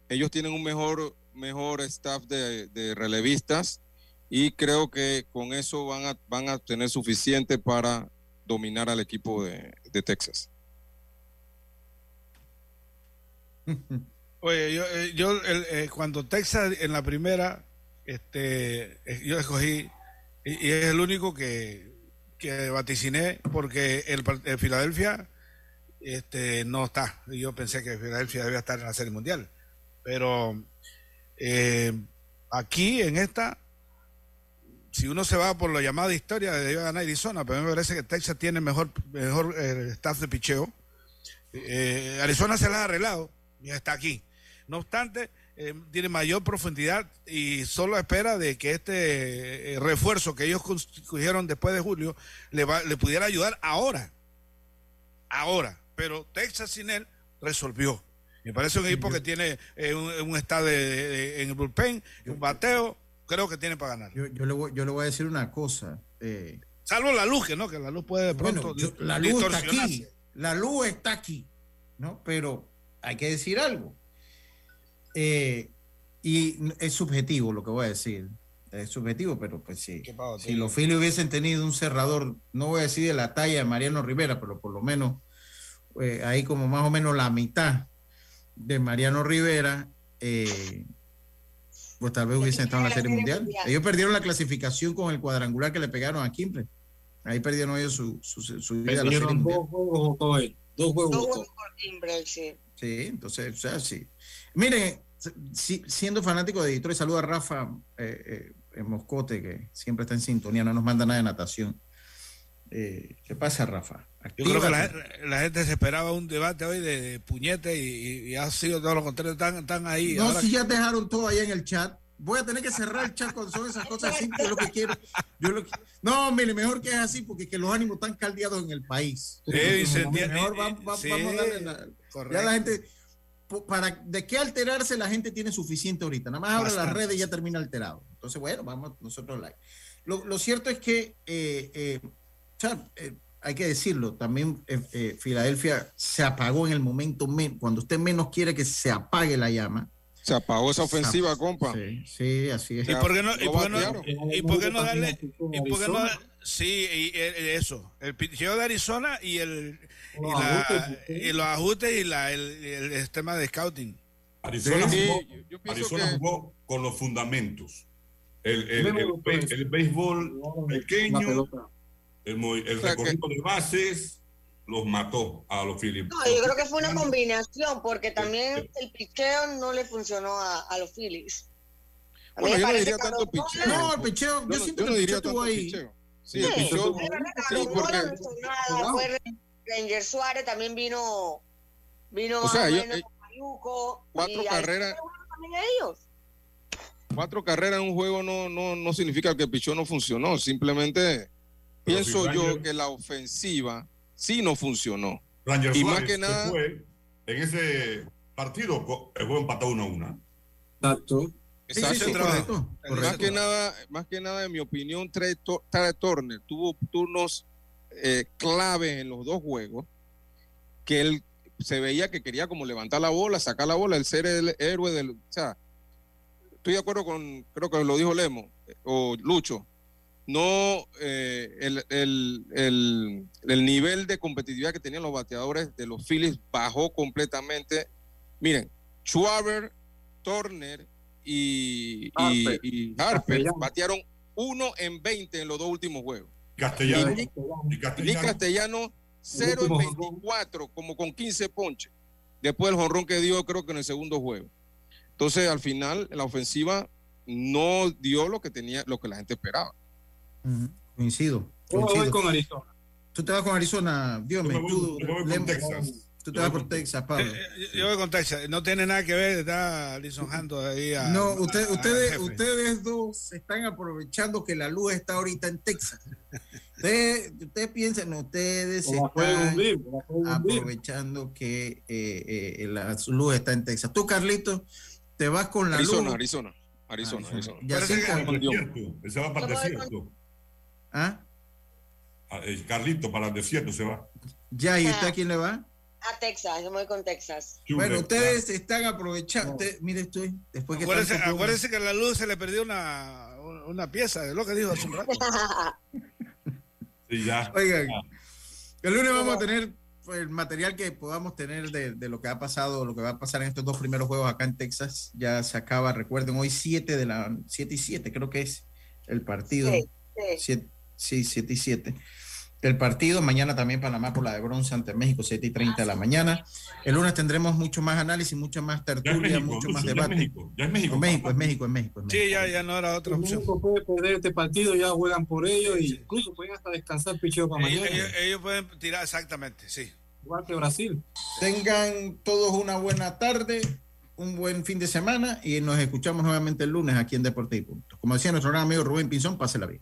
ellos tienen un mejor, mejor staff de, de relevistas y creo que con eso van a, van a tener suficiente para dominar al equipo de, de Texas. Oye, yo, eh, yo el, eh, cuando Texas en la primera, este, eh, yo escogí, y, es el único que, que vaticiné, porque el, el Filadelfia este, no está. Yo pensé que Filadelfia debía estar en la Serie Mundial. Pero eh, aquí, en esta, si uno se va por la llamada historia, debe ganar Arizona, pero mí me parece que Texas tiene mejor, mejor eh, staff de picheo. Eh, Arizona se la ha arreglado y está aquí. No obstante, tiene mayor profundidad y solo espera de que este refuerzo que ellos construyeron después de julio le, va- le pudiera ayudar ahora. Ahora. Pero Texas sin él resolvió. Me parece un equipo que tiene eh, un, un estado de- de- de- en el bullpen, un bateo, creo que tiene para ganar. Yo, yo, le, voy, yo le voy a decir una cosa. eh, Salvo la luz, que no, que la luz puede de Bueno, pronto yo- la luz está aquí, la luz está aquí, ¿no? Pero hay que decir algo. Eh, y es subjetivo lo que voy a decir. Es subjetivo, pero pues sí. Si los Phillies hubiesen tenido un cerrador, no voy a decir de la talla de Mariano Rivera, pero por lo menos eh, ahí como más o menos la mitad de Mariano Rivera, eh, pues tal vez hubiesen estado en la Serie Mundial. Ellos perdieron la clasificación con el cuadrangular que le pegaron a Kimbre. Ahí perdieron ellos su, su, su vida a la Serie Perdieron dos juegos él. Dos juegos Dos juegos por timbre, sí. Sí, entonces, o sea, sí. Miren, si- siendo fanático de Detroit, saluda a Rafa eh, eh, en Moscote, que siempre está en sintonía, no nos manda nada de natación. Eh, ¿Qué pasa, Rafa? Yo creo que la, gente- la gente se esperaba un debate hoy de, de puñete y, ha sido todo lo contrario. Están, están ahí. No, ahora si ya dejaron todo ahí en el chat. Voy a tener que cerrar el chat cuando son esas cosas así, yo lo que quiero. Yo lo que- no, mire, mejor que es así, porque que los ánimos están caldeados en el país. Sí, Entonces, mejor mejor vamos, vamos- sí, vamos a darle la-. Ya la gente. Para, ¿De qué alterarse la gente tiene suficiente ahorita? Nada más ahora las redes ya termina alterado. Entonces, bueno, vamos nosotros like. Lo, lo cierto es que, eh, eh, sea, eh, hay que decirlo, también eh, eh, Filadelfia se apagó en el momento, men- cuando usted menos quiere que se apague la llama. Se apagó esa ofensiva, Se- compa. Sí, sí, así es. ¿Y por qué no, y no por qué no, batearon. y por qué no darle, y por qué no, Arizona. sí, y, eso, el picheo de Arizona y el y, la- y los ajustes y la, el, el, el tema de scouting. Arizona, Sí, jugó, yo- yo pienso Arizona que- jugó con los fundamentos. El, el, béisbol pequeño. El, movi- el O sea, recorrido de bases, los mató a los Phillies. No, yo creo que fue una combinación, porque también el picheo no le funcionó a, a los Phillies. A Bueno, yo no diría tanto los picheo. No, el picheo, yo, Yo no, siento yo que no el diría picheo estuvo ahí. picheo. Sí, Sí, el picheo. Sí, los porque. No hizo nada, fue Ranger Suárez también vino, vino O sea, o ellos- menos eh, Mayuco, cuatro carreras. ellos. cuatro carreras en un juego no, no, no significa que el pichón no funcionó. Simplemente pienso si yo que la ofensiva sí no funcionó. Ranger Y más que nada- fue en ese partido, juego empatado 1 a 1. Exacto. Sí, sí, Exacto. sí, correcto. Más que nada, más que nada, en mi opinión, Trey Turner tuvo turnos eh, clave en los dos juegos que él se veía que quería como levantar la bola, sacar la bola, el ser el héroe del, o sea, estoy de acuerdo con, creo que lo dijo Lemo eh, o Lucho, no eh, el, el, el, el, nivel de competitividad que tenían los bateadores de los Phillies bajó completamente. Miren, Schwaber, Turner y Harper, y, y Harper batearon uno en 20 en los dos últimos juegos. Castellano. Y, y Castellano, Castellano 0 en 24, como con 15 ponches. Después el jonrón que dio, creo que en el segundo juego. Entonces, al final, la ofensiva no dio lo que tenía, lo que la gente esperaba. Uh -huh. Coincido. Yo coincido. voy con Arizona. Tú te vas con Arizona, Dios mío. Tú, con Texas. tú te vas por Texas, Pablo. Eh, yo voy con Texas. No tiene nada que ver, está lisonjando ahí a, No, usted, a- ustedes, jefe. ustedes dos están aprovechando que la luz está ahorita en Texas. Ustedes, ustedes piensan, ustedes pueden están hundir, aprovechando que eh, eh, la luz está en Texas. Tú, Carlito, te vas con la Arizona, luz. Arizona, Arizona, Arizona. Ya Para que- el desierto. Él se va para el desierto. ¿Ah? Ah, eh, Carlito, para el desierto se va. Ya, ¿y usted a quién le va? A Texas, yo me voy con Texas. Bueno, ustedes están aprovechando. usted- mire, estoy. Después que Acuérdese, tanto- acuérdese que a la luz se le perdió una, una pieza, es lo que dijo hace un rato. Sí, ya. Oigan, el lunes vamos a tener pues, el material que podamos tener de, de lo que ha pasado, lo que va a pasar en estos dos primeros juegos acá en Texas. Ya se acaba, recuerden, hoy 7 de la 7 y 7, creo que es el partido. Sí, sí. Siete- sí, 7 y 7. El partido, mañana también Panamá por la de bronce ante México, 7 y 30 de la mañana. El lunes tendremos mucho más análisis, mucho más tertulia, México, mucho más Lucho, ya es debate. México. Ya es México. No, México, es México, es México, es México. Sí, ya, ya no era otra opción. México puede perder este partido, ya juegan por ello e incluso pueden hasta descansar picheo para Ellos, mañana. ellos- ellos pueden tirar exactamente, sí. Igual que Brasil. Tengan todos una buena tarde, un buen fin de semana y nos escuchamos nuevamente el lunes aquí en Deporte y Punto. Como decía nuestro gran amigo Rubén Pinzón, pásela bien.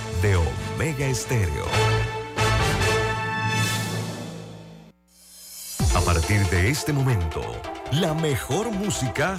de Omega Estéreo. A partir de este momento, la mejor música